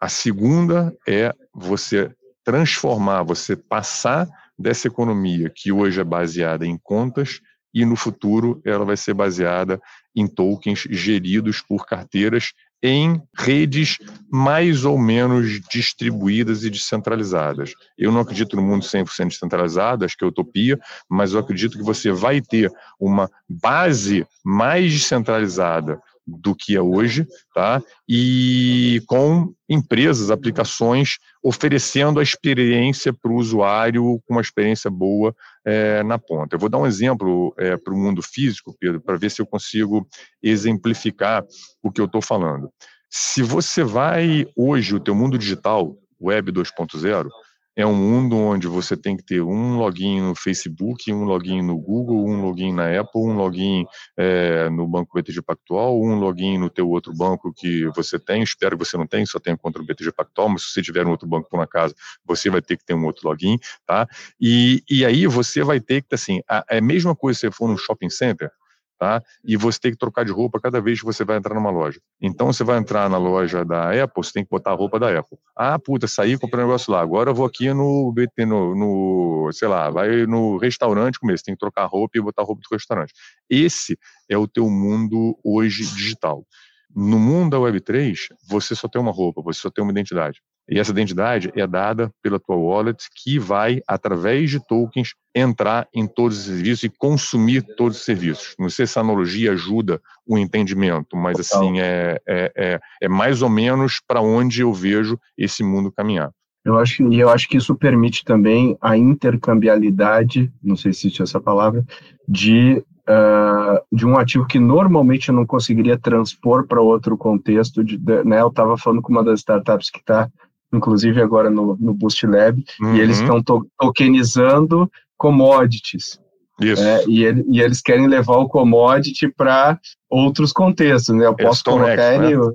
A segunda é você transformar, você passar dessa economia que hoje é baseada em contas e no futuro ela vai ser baseada em tokens geridos por carteiras em redes mais ou menos distribuídas e descentralizadas. Eu não acredito no mundo 100% descentralizado, acho que é utopia, mas eu acredito que você vai ter uma base mais descentralizada do que é hoje, tá? E com empresas, aplicações oferecendo a experiência para o usuário com uma experiência boa é, na ponta. Eu vou dar um exemplo é, para o mundo físico, Pedro, para ver se eu consigo exemplificar o que eu estou falando. Se você vai hoje o teu mundo digital, Web 2.0, é um mundo onde você tem que ter um login no Facebook, um login no Google, um login na Apple, um login é, no Banco BTG Pactual, um login no teu outro banco que você tem. Espero que você não tenha, só tenha contra o BTG Pactual, mas se você tiver um outro banco por casa, você vai ter que ter um outro login, tá? E, e aí você vai ter que, assim, a, é a mesma coisa se você for num shopping center, tá? E você tem que trocar de roupa cada vez que você vai entrar numa loja. Então você vai entrar na loja da Apple, você tem que botar a roupa da Apple. Ah, puta, saí comprei um negócio lá. Agora eu vou aqui no BT, no, no, sei lá, vai no restaurante comer, você tem que trocar a roupa e botar a roupa do restaurante. Esse é o teu mundo hoje digital. No mundo da Web3, você só tem uma roupa, você só tem uma identidade. E essa identidade é dada pela tua wallet, que vai, através de tokens, entrar em todos os serviços e consumir todos os serviços. Não sei se essa analogia ajuda o entendimento, mas assim, é, é, é, é mais ou menos para onde eu vejo esse mundo caminhar. Eu acho, e eu acho que isso permite também a intercambiabilidade, não sei se existe essa palavra, de, uh, de um ativo que normalmente eu não conseguiria transpor para outro contexto. De, de, né, eu estava falando com uma das startups que está inclusive agora no, no Boost Lab, uhum. e eles estão to tokenizando commodities. Isso. É, e, ele, e, eles querem levar o commodity para outros contextos, né? Eu posso colocar ele, né?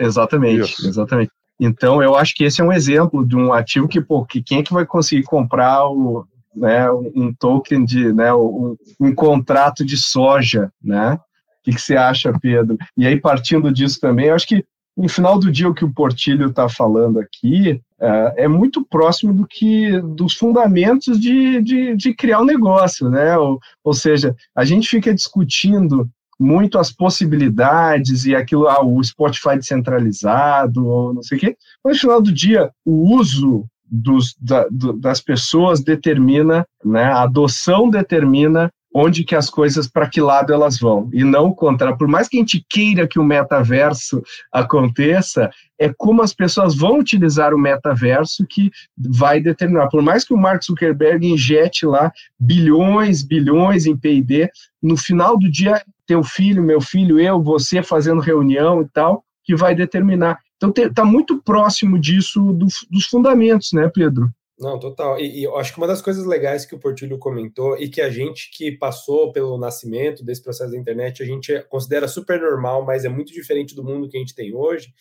exatamente, Isso. exatamente. Então, eu acho que esse é um exemplo de um ativo que, pô, que quem é que vai conseguir comprar o, né, um token de, né, um, um contrato de soja, né? O que, que você acha, Pedro? E aí, partindo disso também, eu acho que no final do dia o que o Portilho está falando aqui é, é, muito próximo do que dos fundamentos de, de, de criar um negócio, né? Ou, ou, seja, a gente fica discutindo muito as possibilidades e aquilo, ah, o Spotify descentralizado, ou não sei o quê. Mas no final do dia, o uso dos, da, do, das pessoas determina, né, a adoção determina onde que as coisas, para que lado elas vão, e não contra. Por mais que a gente queira que o metaverso aconteça, é como as pessoas vão utilizar o metaverso que vai determinar. Por mais que o Mark Zuckerberg injete lá bilhões, bilhões em P&D, no final do dia, teu filho, meu filho, eu, você fazendo reunião e tal, que vai determinar. Então está muito próximo disso do, dos fundamentos, né, Pedro? Não, total. E, e, eu acho que uma das coisas legais que o Portilho comentou e que a gente que passou pelo nascimento desse processo da internet, a gente considera super normal, mas é muito diferente do mundo que a gente tem hoje.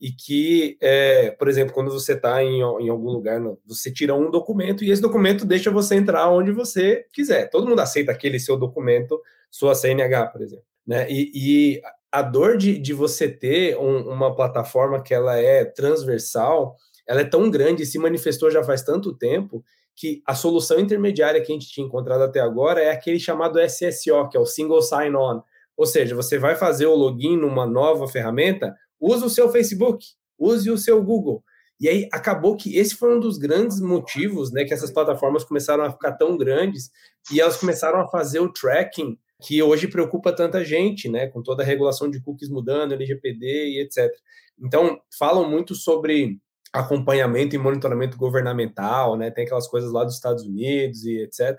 E que, é, por exemplo, quando você está em, em algum lugar, você tira um documento e esse documento deixa você entrar onde você quiser. Todo mundo aceita aquele seu documento, sua CNH, por exemplo. Né? E, e a dor de, de você ter um, uma plataforma que ela é transversal ela é tão grande e se manifestou já faz tanto tempo que a solução intermediária que a gente tinha encontrado até agora é aquele chamado SSO, que é o Single Sign-On. Ou seja, você vai fazer o login numa nova ferramenta, use o seu Facebook, use o seu Google. E aí acabou que esse foi um dos grandes motivos, né, que essas plataformas começaram a ficar tão grandes e elas começaram a fazer o tracking que hoje preocupa tanta gente, né, com toda a regulação de cookies mudando, LGPD e etc. Então, falam muito sobre acompanhamento e monitoramento governamental, né? Tem aquelas coisas lá dos Estados Unidos e etc.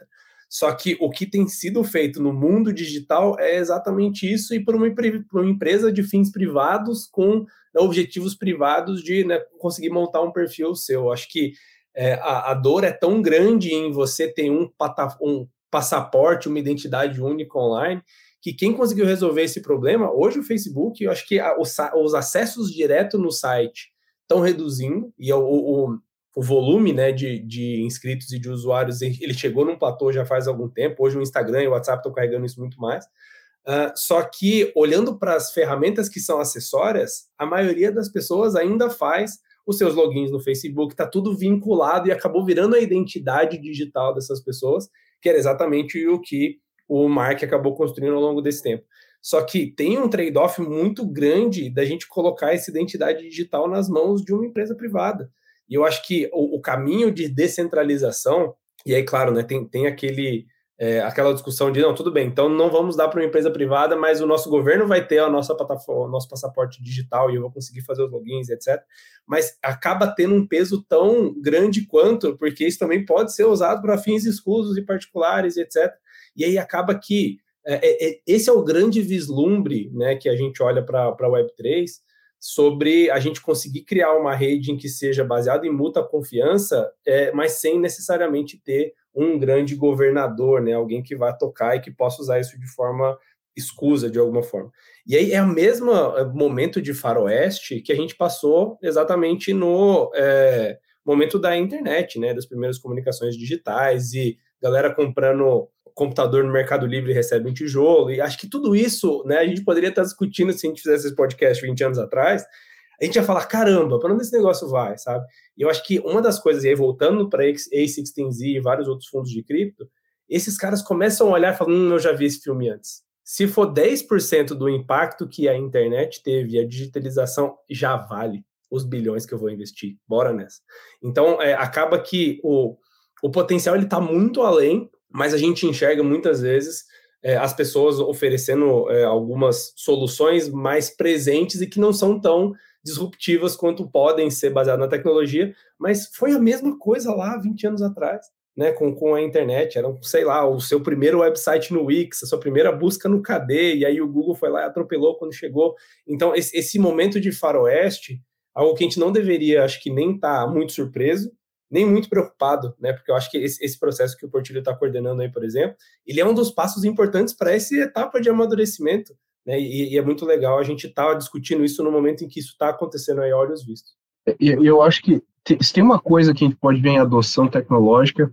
Só que o que tem sido feito no mundo digital é exatamente isso, e por uma, por uma empresa de fins privados com né, objetivos privados de né, conseguir montar um perfil seu. Acho que é, a, a, dor é tão grande em você ter um, um passaporte, uma identidade única online, que quem conseguiu resolver esse problema, hoje o Facebook, eu acho que a, os, os acessos direto no site estão reduzindo e o, o, o volume né, de, de inscritos e de usuários ele chegou num platô já faz algum tempo. Hoje o Instagram e o WhatsApp estão carregando isso muito mais. Uh, só que olhando para as ferramentas que são acessórias, a maioria das pessoas ainda faz os seus logins no Facebook, está tudo vinculado e acabou virando a identidade digital dessas pessoas, que era exatamente o que o Mark acabou construindo ao longo desse tempo. Só que tem um trade-off muito grande da gente colocar essa identidade digital nas mãos de uma empresa privada. E eu acho que o, o caminho de descentralização, e aí, claro, né, tem, tem aquele, é, aquela discussão de não, tudo bem, então não vamos dar para uma empresa privada, mas o nosso governo vai ter a nossa plataforma, o nosso passaporte digital e eu vou conseguir fazer os logins, etc. Mas acaba tendo um peso tão grande quanto, porque isso também pode ser usado para fins escusos e particulares, etc. E aí acaba que é, é, é, esse é o grande vislumbre né, que a gente olha para a Web3 sobre a gente conseguir criar uma rede em que seja baseada em muita confiança, é, mas sem necessariamente ter um grande governador, né, alguém que vá tocar e que possa usar isso de forma escusa de alguma forma. E aí é o mesmo é, momento de faroeste que a gente passou exatamente no é, momento da internet, né, das primeiras comunicações digitais e galera comprando computador no Mercado Livre recebe um tijolo, e acho que tudo isso, né, a gente poderia estar discutindo se a gente fizesse esse podcast 20 anos atrás, a gente ia falar, caramba, para onde esse negócio vai, sabe? E eu acho que uma das coisas, e aí voltando para A16Z e vários outros fundos de cripto, esses caras começam a olhar e falam, hum, eu já vi esse filme antes. Se for 10% do impacto que a internet teve, a digitalização já vale os bilhões que eu vou investir. Bora nessa. Então, é, acaba que o, o potencial ele está muito além mas a gente enxerga muitas vezes é, as pessoas oferecendo é, algumas soluções mais presentes e que não são tão disruptivas quanto podem ser baseadas na tecnologia, mas foi a mesma coisa lá 20 anos atrás. Né, com, com a internet, era, sei lá, o seu primeiro website no Wix, a sua primeira busca no KD, e aí o Google foi lá e atropelou quando chegou. Então, esse, esse momento de faroeste, algo que a gente não deveria, acho que nem estar tá muito surpreso, nem muito preocupado, né? Porque eu acho que esse, esse processo que o Portilho está coordenando aí, por exemplo, ele é um dos passos importantes para essa etapa de amadurecimento. Né? E, e, é muito legal a gente estar tá discutindo isso no momento em que isso está acontecendo aí, olhos vistos. E eu acho que se tem uma coisa que a gente pode ver em adoção tecnológica,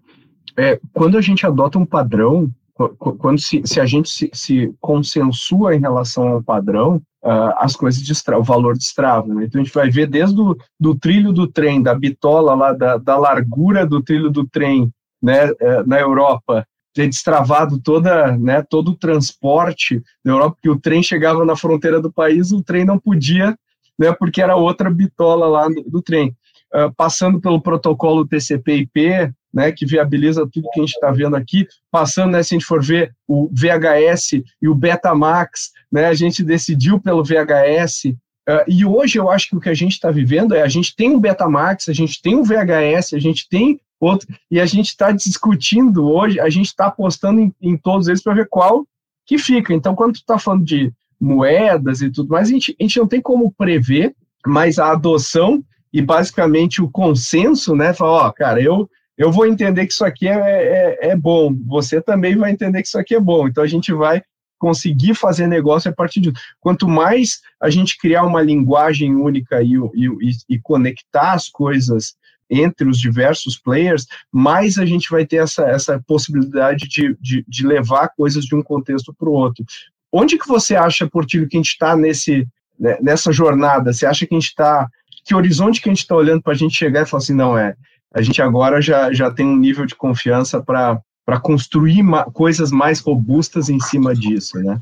é quando a gente adota um padrão, quando se, se a gente se, se, consensua em relação ao padrão, uh, as coisas destravam, o valor destrava. Né? Então a gente vai ver desde o do trilho do trem, da bitola lá, da, da largura do trilho do trem né, uh, na Europa, ter destravado toda, né, todo o transporte na Europa, porque o trem chegava na fronteira do país, o trem não podia, né, porque era outra bitola lá do, do trem. Uh, passando pelo protocolo TCP/IP, né, que viabiliza tudo que a gente está vendo aqui, passando, né, se a gente for ver o VHS e o Betamax, né, a gente decidiu pelo VHS, uh, ah, e hoje eu acho que o que a gente está vivendo é a gente tem um Betamax, a gente tem um VHS, a gente tem outro, e a gente está discutindo hoje, a gente está apostando em, em, todos eles para ver qual que fica. Então, quando tu está falando de moedas e tudo mais, a gente, a gente não tem como prever, mas a adoção e basicamente o consenso, né, fala, ó, cara, eu eu vou entender que isso aqui é, é, é, bom, você também vai entender que isso aqui é bom. Então a gente vai conseguir fazer negócio a partir disso. Quanto mais a gente criar uma linguagem única e, e, e conectar as coisas entre os diversos players, mais a gente vai ter essa, essa possibilidade de, de, de levar coisas de um contexto para o outro. Onde que você acha, Portilho, que a gente está nesse, né, nessa jornada? Você acha que a gente está... Que horizonte que a gente está olhando para a gente chegar e falar assim, não, é, a gente agora já, já tem um nível de confiança para para construir ma coisas mais robustas em cima disso, né?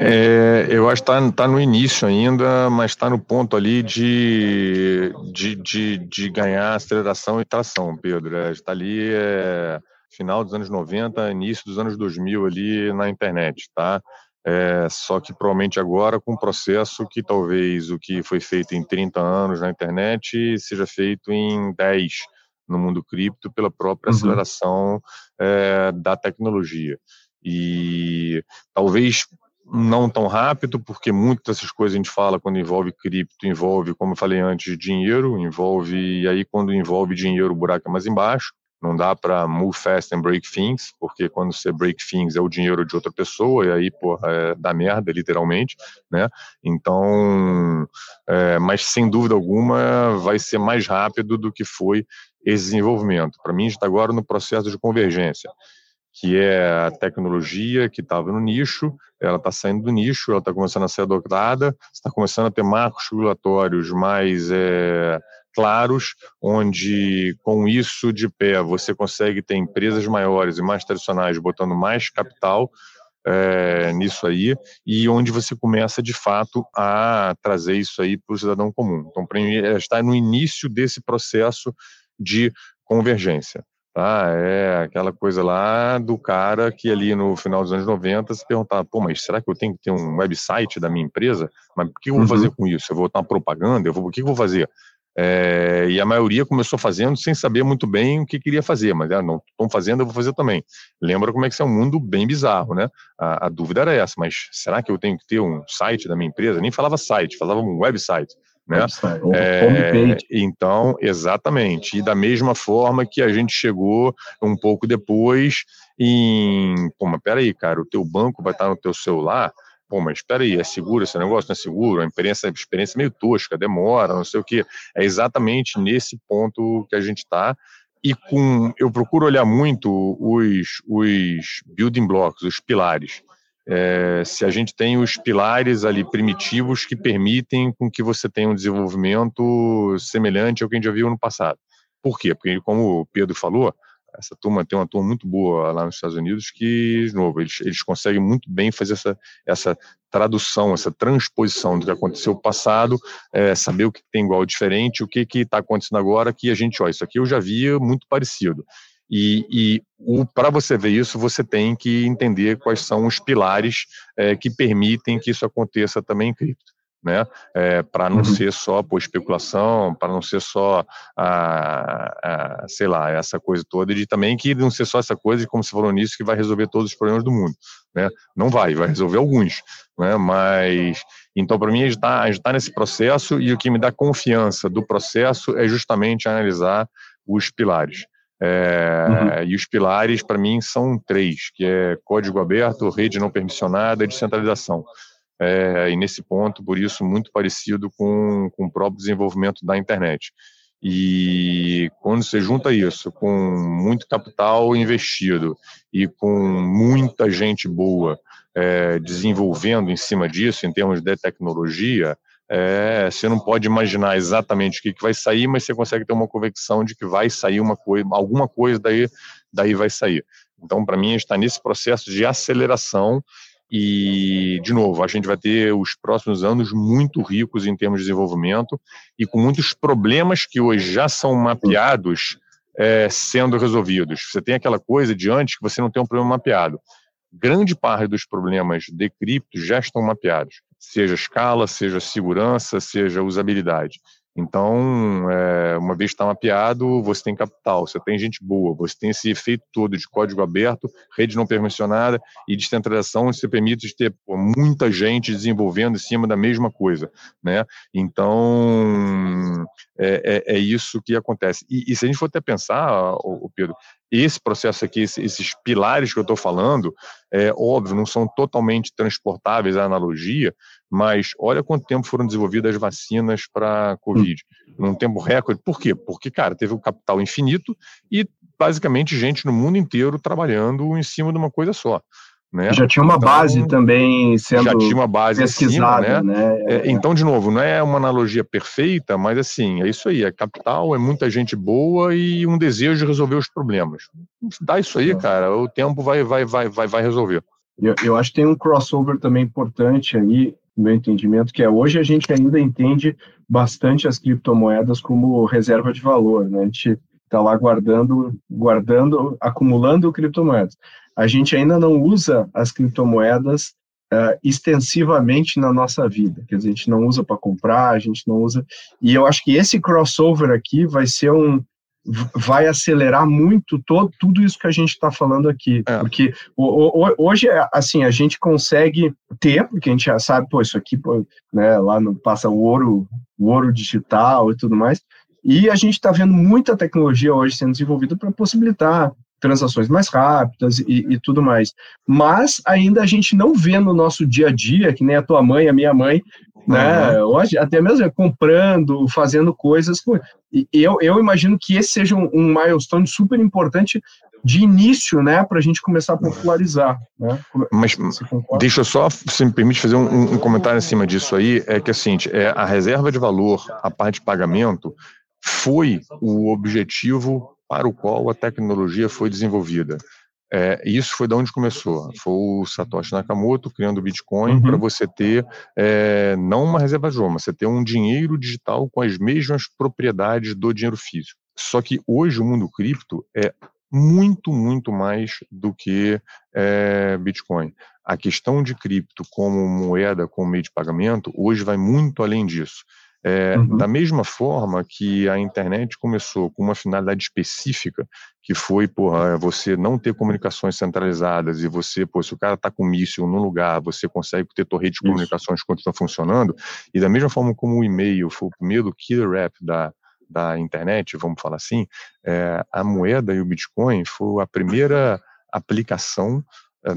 É, eu acho que está tá no início ainda, mas está no ponto ali de, de, de, de, ganhar aceleração e tração, Pedro. Está é, ali é, final dos anos 90, início dos anos 2000 ali na internet, tá? É, só que provavelmente agora com um processo que talvez o que foi feito em 30 anos na internet seja feito em 10 no mundo cripto pela própria uhum. aceleração é, da tecnologia. E talvez não tão rápido, porque muitas dessas coisas a gente fala quando envolve cripto, envolve, como eu falei antes, dinheiro, envolve, e aí quando envolve dinheiro o buraco é mais embaixo. Não dá para move fast and break things, porque quando você break things é o dinheiro de outra pessoa, e aí, porra, é da merda, literalmente, né? Então, é, mas sem dúvida alguma vai ser mais rápido do que foi esse desenvolvimento. Para mim, está agora no processo de convergência, que é a tecnologia que estava no nicho, ela está saindo do nicho, ela está começando a ser adotada, está começando a ter marcos regulatórios mais é, claros, onde com isso de pé você consegue ter empresas maiores e mais tradicionais botando mais capital é, nisso aí e onde você começa de fato a trazer isso aí para o cidadão comum. Então, para mim, é, está no início desse processo de convergência. Tá? É aquela coisa lá do cara que ali no final dos anos 90 se perguntava, pô, mas será que eu tenho que ter um website da minha empresa? Mas o que eu vou uhum. fazer com isso? Eu vou botar uma propaganda? Eu vou, o que eu vou fazer? É, e a maioria começou fazendo sem saber muito bem o que queria fazer, mas ah, não estão fazendo, eu vou fazer também. Lembra como é que é um mundo bem bizarro, né? A, a, dúvida era essa, mas será que eu tenho que ter um site da minha empresa? Nem falava site, falava um website. Né? É, então, exatamente. E da mesma forma que a gente chegou um pouco depois em, pô, mas peraí, cara, o teu banco vai estar no teu celular, pô, mas espera aí, é seguro esse negócio? Não é seguro? A experiência, a experiência é meio tosca, demora, não sei o quê. É exatamente nesse ponto que a gente está. E com, eu procuro olhar muito os, os building blocks, os pilares é, se a gente tem os pilares ali primitivos que permitem com que você tenha um desenvolvimento semelhante ao que a gente já viu no passado. Por quê? Porque, como o Pedro falou, essa turma tem uma turma muito boa lá nos Estados Unidos que, de novo, eles, eles conseguem muito bem fazer essa, essa tradução, essa transposição do que aconteceu no passado, é, saber o que tem igual diferente, o que está acontecendo agora, que a gente, ó, isso aqui eu já via muito parecido. E, e para você ver isso, você tem que entender quais são os pilares é, que permitem que isso aconteça também em cripto. Né? É, para não uhum. ser só por especulação, para não ser só, a, a, sei lá, essa coisa toda, e também que não ser só essa coisa, como você falou nisso, que vai resolver todos os problemas do mundo. Né? Não vai, vai resolver alguns. Né? Mas, então, para mim, a gente está tá nesse processo, e o que me dá confiança do processo é justamente analisar os pilares. É, uhum. E os pilares, para mim, são três, que é código aberto, rede não permissionada e descentralização. É, e nesse ponto, por isso, muito parecido com, com o próprio desenvolvimento da internet. E quando você junta isso com muito capital investido e com muita gente boa é, desenvolvendo em cima disso, em termos de tecnologia, é, você não pode imaginar exatamente o que, que vai sair, mas você consegue ter uma convicção de que vai sair uma coisa, alguma coisa daí, daí vai sair. Então, para mim, está nesse processo de aceleração e, de novo, a gente vai ter os próximos anos muito ricos em termos de desenvolvimento e com muitos problemas que hoje já são mapeados é, sendo resolvidos. Você tem aquela coisa de antes que você não tem um problema mapeado. Grande parte dos problemas de cripto já estão mapeados, seja escala, seja segurança, seja usabilidade. Então, é, uma vez está mapeado, você tem capital, você tem gente boa, você tem esse efeito todo de código aberto, rede não permissionada e descentralização, você permite ter pô, muita gente desenvolvendo em cima da mesma coisa, né? Então, é, é, é isso que acontece. E, e, se a gente for até pensar, o, Pedro, esse processo aqui, esses pilares que eu estou falando, é óbvio, não são totalmente transportáveis à analogia, mas olha quanto tempo foram desenvolvidas as vacinas para hum. Covid, num tempo recorde. Por quê? Porque, cara, teve um capital infinito e basicamente gente no mundo inteiro trabalhando em cima de uma coisa só. Né? Já tinha uma então, base também sendo já tinha uma base pesquisada, cima, né? né? É, então, de novo, não é uma analogia perfeita, mas assim, é isso aí, é capital, é muita gente boa e um desejo de resolver os problemas. Dá isso aí, é. cara, o tempo vai, vai, vai, vai, vai resolver. Eu, eu acho que tem um crossover também importante aí, no meu entendimento, que é hoje a gente ainda entende bastante as criptomoedas como reserva de valor, né? A gente está lá guardando, guardando, acumulando criptomoedas a gente ainda não usa as criptomoedas uh, extensivamente na nossa vida. Quer dizer, a gente não usa para comprar, a gente não usa. E eu acho que esse crossover aqui vai ser um. Vai acelerar muito todo, tudo isso que a gente está falando aqui. É. Porque hoje, assim, a gente consegue ter, porque a gente já sabe, pô, isso aqui, pô, né, lá no, passa o ouro, o ouro digital e tudo mais. E a gente está vendo muita tecnologia hoje sendo desenvolvida para possibilitar transações mais rápidas e, e, tudo mais. Mas ainda a gente não vê no nosso dia a dia, que nem a tua mãe, a minha mãe, né? Hoje, até mesmo comprando, fazendo coisas. E eu, eu imagino que esse seja um, um milestone super importante de início, né, para a gente começar a popularizar. Né? Mas deixa eu só, se me permite fazer um, um comentário em cima disso aí, é que assim, é, a reserva de valor, a parte de pagamento, foi o objetivo para o qual a tecnologia foi desenvolvida. É, isso foi de onde começou. Foi o Satoshi Nakamoto criando o Bitcoin uhum. para você ter é, não uma reserva de ouro, você ter um dinheiro digital com as mesmas propriedades do dinheiro físico. Só que hoje o mundo cripto é muito, muito mais do que é, Bitcoin. A questão de cripto como moeda, como meio de pagamento, hoje vai muito além disso. É, uhum. Da mesma forma que a internet começou com uma finalidade específica, que foi porra, é você não ter comunicações centralizadas e você, pô, se o cara está com míssil num lugar, você consegue ter torre de comunicações que continuam funcionando, e da mesma forma como o e-mail foi o primeiro killer app da, da internet, vamos falar assim, é, a moeda e o Bitcoin foi a primeira aplicação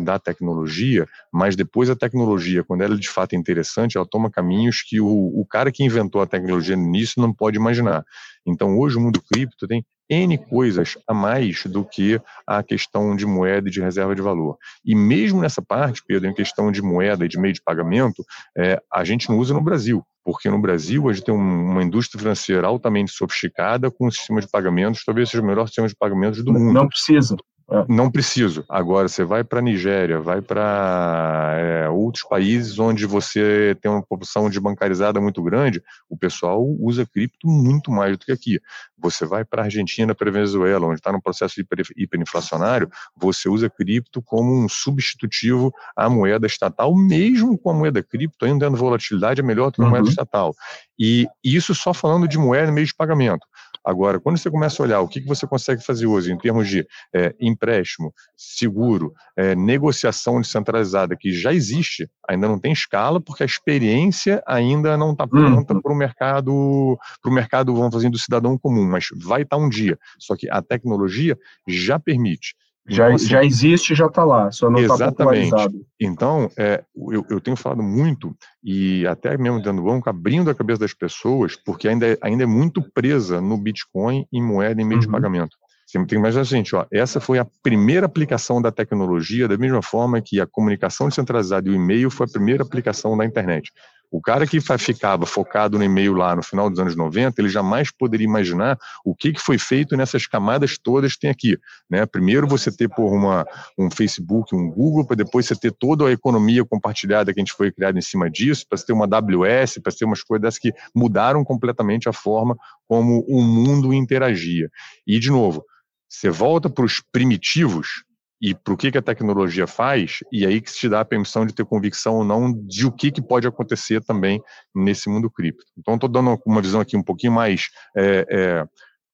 da tecnologia, mas depois a tecnologia, quando ela de fato é interessante, ela toma caminhos que o, o cara que inventou a tecnologia no início não pode imaginar. Então, hoje o mundo cripto tem N coisas a mais do que a questão de moeda e de reserva de valor. E mesmo nessa parte, Pedro, em questão de moeda e de meio de pagamento, é, a gente não usa no Brasil, porque no Brasil a gente tem uma indústria financeira altamente sofisticada com um sistema de pagamentos, talvez seja o melhor sistema de pagamentos do mundo. Não precisa. É. Não preciso. Agora, você vai para a Nigéria, vai para é, outros países onde você tem uma população de bancarizada muito grande, o pessoal usa cripto muito mais do que aqui. Você vai para a Argentina, para a Venezuela, onde está no processo hiper, hiperinflacionário, você usa cripto como um substitutivo à moeda estatal, mesmo com a moeda cripto ainda dando volatilidade, é melhor do que a moeda uhum. estatal. E isso só falando de moeda e meio de pagamento. Agora, quando você começa a olhar o que, que você consegue fazer hoje em termos de é, empréstimo, seguro, é, negociação descentralizada, que já existe, ainda não tem escala, porque a experiência ainda não está pronta uhum. para o mercado, para o mercado, vamos fazer, do cidadão comum, mas vai estar tá um dia. Só que a tecnologia já permite. Já, então, assim, já existe, já está lá, só não está popularizado. Então, é, eu, eu, tenho falado muito, e até mesmo dando banco, abrindo a cabeça das pessoas, porque ainda é, ainda é muito presa no Bitcoin e moeda em meio uhum. de pagamento. Você tem que imaginar, gente, ó, essa foi a primeira aplicação da tecnologia, da mesma forma que a comunicação descentralizada e o e-mail foi a primeira aplicação da internet. O cara que ficava focado no e-mail lá no final dos anos 90, ele jamais poderia imaginar o que, foi feito nessas camadas todas que tem aqui. Né? Primeiro você ter por uma, um Facebook, um Google, para depois você ter toda a economia compartilhada que a gente foi criada em cima disso, para ter uma AWS, para ter umas coisas que mudaram completamente a forma como o mundo interagia. E, de novo, você volta para os primitivos, e para o que, que a tecnologia faz, e aí que se dá a permissão de ter convicção ou não de o que, que pode acontecer também nesse mundo cripto. Então, estou dando uma visão aqui um pouquinho mais é, é,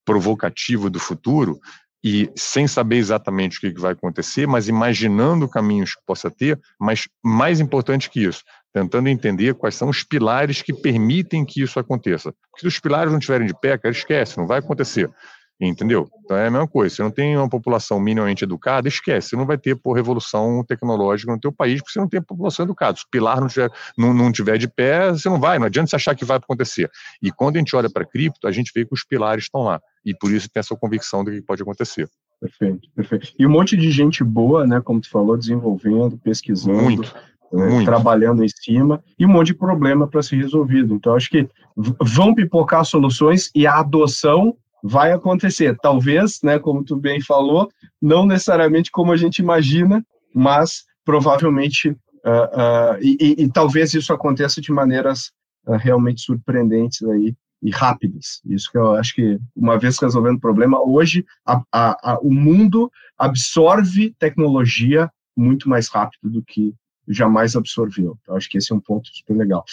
provocativa do futuro, e sem saber exatamente o que, que vai acontecer, mas imaginando caminhos que possa ter, mas mais importante que isso, tentando entender quais são os pilares que permitem que isso aconteça. Porque se os pilares não estiverem de pé, cara, esquece, não vai acontecer. Entendeu? Então é a mesma coisa. Se não tem uma população minimamente educada, esquece. Você não vai ter por revolução tecnológica no teu país, porque você não tem população educada. Se o pilar não tiver, não, não tiver de pé, você não vai. Não adianta você achar que vai acontecer. E quando a gente olha para cripto, a gente vê que os pilares estão lá. E por isso tem essa convicção de que pode acontecer. Perfeito, perfeito. E um monte de gente boa, né? Como tu falou, desenvolvendo, pesquisando. Muito. É, trabalhando em cima e um monte de problema para ser resolvido. Então, acho que vão pipocar soluções e a adoção vai acontecer. Talvez, né, como tu bem falou, não necessariamente como a gente imagina, mas provavelmente, uh, uh, e, e, e, talvez isso aconteça de maneiras uh, realmente surpreendentes aí e rápidas. Isso que eu acho que, uma vez resolvendo o problema, hoje a, a, a, o mundo absorve tecnologia muito mais rápido do que jamais absorveu. Então, acho que esse é um ponto super legal.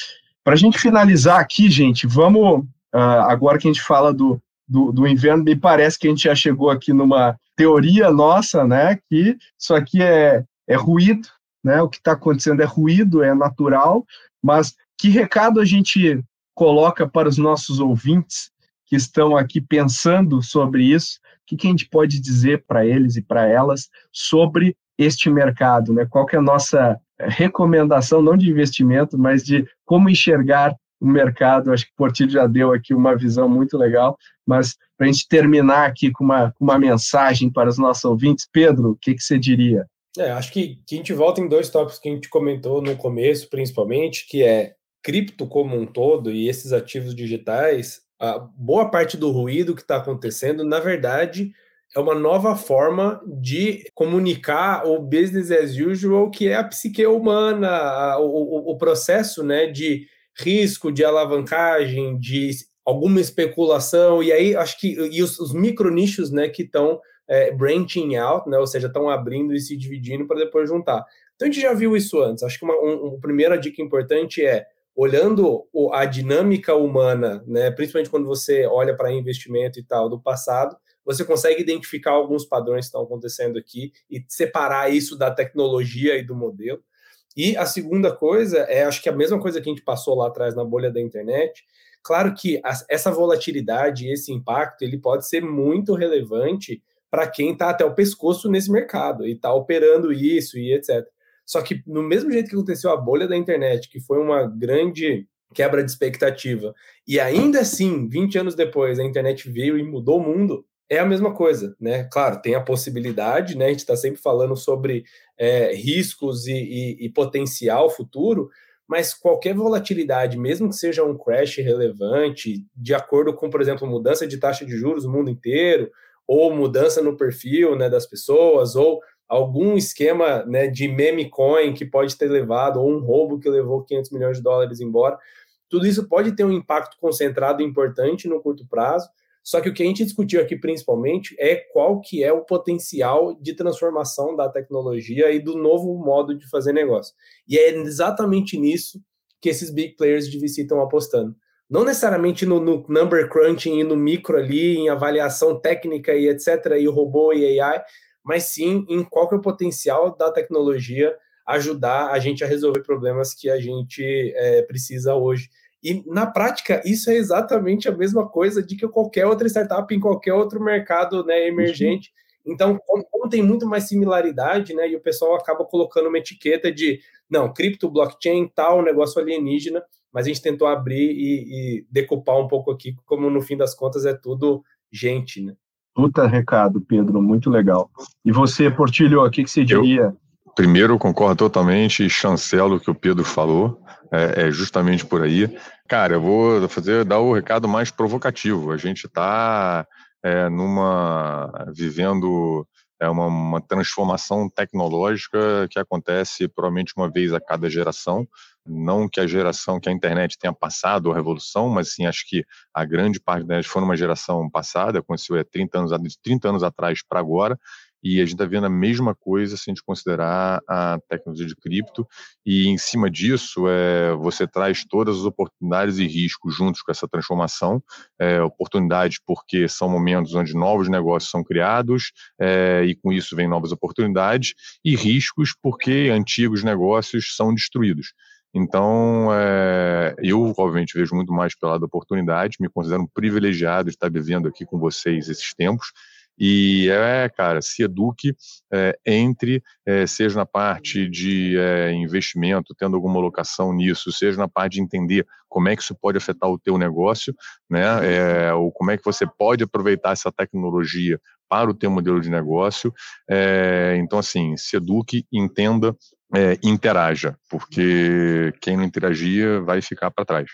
Para a gente finalizar aqui, gente, vamos, agora que a gente fala do, do, do inverno, me parece que a gente já chegou aqui numa teoria nossa, né, que isso aqui é, é ruído, né, o que está acontecendo é ruído, é natural, mas que recado a gente coloca para os nossos ouvintes que estão aqui pensando sobre isso? O que, que a gente pode dizer para eles e para elas sobre este mercado? Né? Qual que é a nossa recomendação, não de investimento, mas de como enxergar o mercado. Acho que o Portilho já deu aqui uma visão muito legal, mas para a gente terminar aqui com uma, uma mensagem para os nossos ouvintes, Pedro, o que, que você diria? É, acho que, que a gente volta em dois tópicos que a gente comentou no começo, principalmente, que é cripto como um todo e esses ativos digitais, a boa parte do ruído que está acontecendo, na verdade, é uma nova forma de comunicar o business as usual, que é a psique humana, a, o, o, processo né, de risco de alavancagem, de alguma especulação, e aí acho que e os, os micro nichos né, que estão é, branching out, né, ou seja, estão abrindo e se dividindo para depois juntar. Então a gente já viu isso antes. Acho que uma um, primeira dica importante é olhando a dinâmica humana, né, principalmente quando você olha para investimento e tal do passado, você consegue identificar alguns padrões que estão acontecendo aqui e separar isso da tecnologia e do modelo. E a segunda coisa é, acho que a mesma coisa que a gente passou lá atrás na bolha da internet. Claro que essa volatilidade, esse impacto, ele pode ser muito relevante para quem está até o pescoço nesse mercado e está operando isso e etc. Só que no mesmo jeito que aconteceu a bolha da internet, que foi uma grande quebra de expectativa, e ainda assim, 20 anos depois, a internet veio e mudou o mundo, é a mesma coisa, né? Claro, tem a possibilidade, né? A gente está sempre falando sobre é, riscos e, e, e, potencial futuro, mas qualquer volatilidade, mesmo que seja um crash relevante, de acordo com, por exemplo, mudança de taxa de juros no mundo inteiro, ou mudança no perfil né, das pessoas, ou algum esquema né, de meme coin que pode ter levado, ou um roubo que levou 500 milhões de dólares embora, tudo isso pode ter um impacto concentrado importante no curto prazo, só que o que a gente discutiu aqui principalmente é qual que é o potencial de transformação da tecnologia e do novo modo de fazer negócio. E é exatamente nisso que esses big players de VC estão apostando. Não necessariamente no, no, number crunching e no micro ali, em avaliação técnica e etc., e robô e AI, mas sim em qual que é o potencial da tecnologia ajudar a gente a resolver problemas que a gente é, precisa hoje. E na prática, isso é exatamente a mesma coisa de que qualquer outra startup em qualquer outro mercado né, emergente. Uhum. Então, como, como, tem muito mais similaridade, né, e o pessoal acaba colocando uma etiqueta de, não, cripto, blockchain, tal, negócio alienígena, mas a gente tentou abrir e, e decupar um pouco aqui, como no fim das contas é tudo gente, né? Puta recado, Pedro, muito legal. E você, Portilho, o que, que você diria? Eu, primeiro, concordo totalmente e chancelo o que o Pedro falou, é, é, justamente por aí. Cara, eu vou fazer dar o recado mais provocativo. A gente está é, numa vivendo é uma, uma, transformação tecnológica que acontece provavelmente uma vez a cada geração. Não que a geração, que a internet tenha passado a revolução, mas sim acho que a grande parte internet foi numa geração passada, aconteceu é 30 anos, 30 anos atrás para agora, e a gente está vendo a mesma coisa se a gente considerar a tecnologia de cripto, e em cima disso, é, você traz todas as oportunidades e riscos juntos com essa transformação. É, oportunidades porque são momentos onde novos negócios são criados, é, e com isso vem novas oportunidades, e riscos porque antigos negócios são destruídos. Então, é, eu, obviamente, vejo muito mais pela lado da oportunidade, me considero um privilegiado de estar vivendo aqui com vocês esses tempos, e é, cara, se eduque, é, entre, é, seja na parte de é, investimento, tendo alguma alocação nisso, seja na parte de entender como é que isso pode afetar o teu negócio, né, ou como é que você pode aproveitar essa tecnologia para o teu modelo de negócio. então, assim, se eduque, entenda, interaja, porque quem não interagia vai ficar para trás.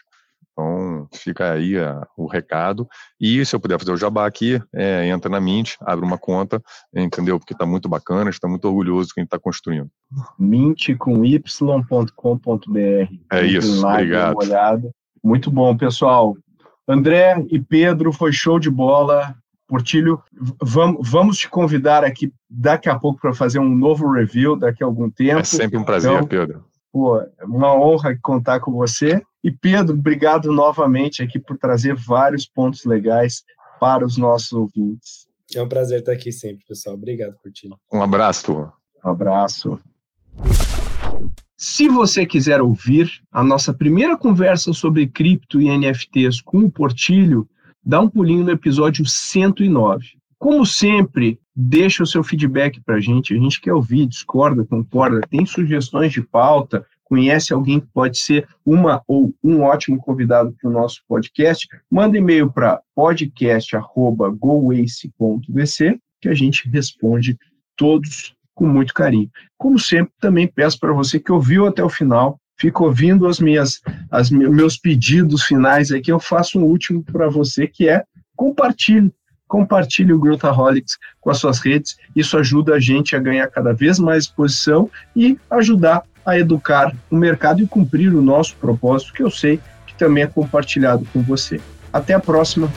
Então, fica aí a, o recado. E se eu puder fazer o jabá aqui, é, entra na Mint, abre uma conta, entendeu? Porque está muito bacana, está muito orgulhoso do que a gente está construindo. Mint com y.com.br. É isso, lá, obrigado. Muito bom, pessoal. André e Pedro, foi show de bola. Portilho, vamos, vamos te convidar aqui daqui a pouco para fazer um novo review daqui a algum tempo. É sempre um prazer, então, Pedro. Pô, é uma honra contar com você. E Pedro, obrigado novamente aqui por trazer vários pontos legais para os nossos ouvintes. É um prazer estar aqui sempre, pessoal. Obrigado, Curtino. Um abraço. Um abraço. Se você quiser ouvir a nossa primeira conversa sobre cripto e NFTs com o Portilho, dá um pulinho no episódio 109. Como sempre, deixa o seu feedback para a gente. A gente quer ouvir, discorda, concorda, tem sugestões de pauta, conhece alguém que pode ser uma ou um ótimo convidado para o nosso podcast, manda e-mail para podcast.goace.vc que a gente responde todos com muito carinho. Como sempre, também peço para você que ouviu até o final, fica ouvindo as minhas, as meus pedidos finais aqui, eu faço um último para você, que é compartilhe compartilhe o Growthaholics com as suas redes. Isso ajuda a gente a ganhar cada vez mais exposição e ajudar a educar o mercado e cumprir o nosso propósito, que eu sei que também é compartilhado com você. Até a próxima.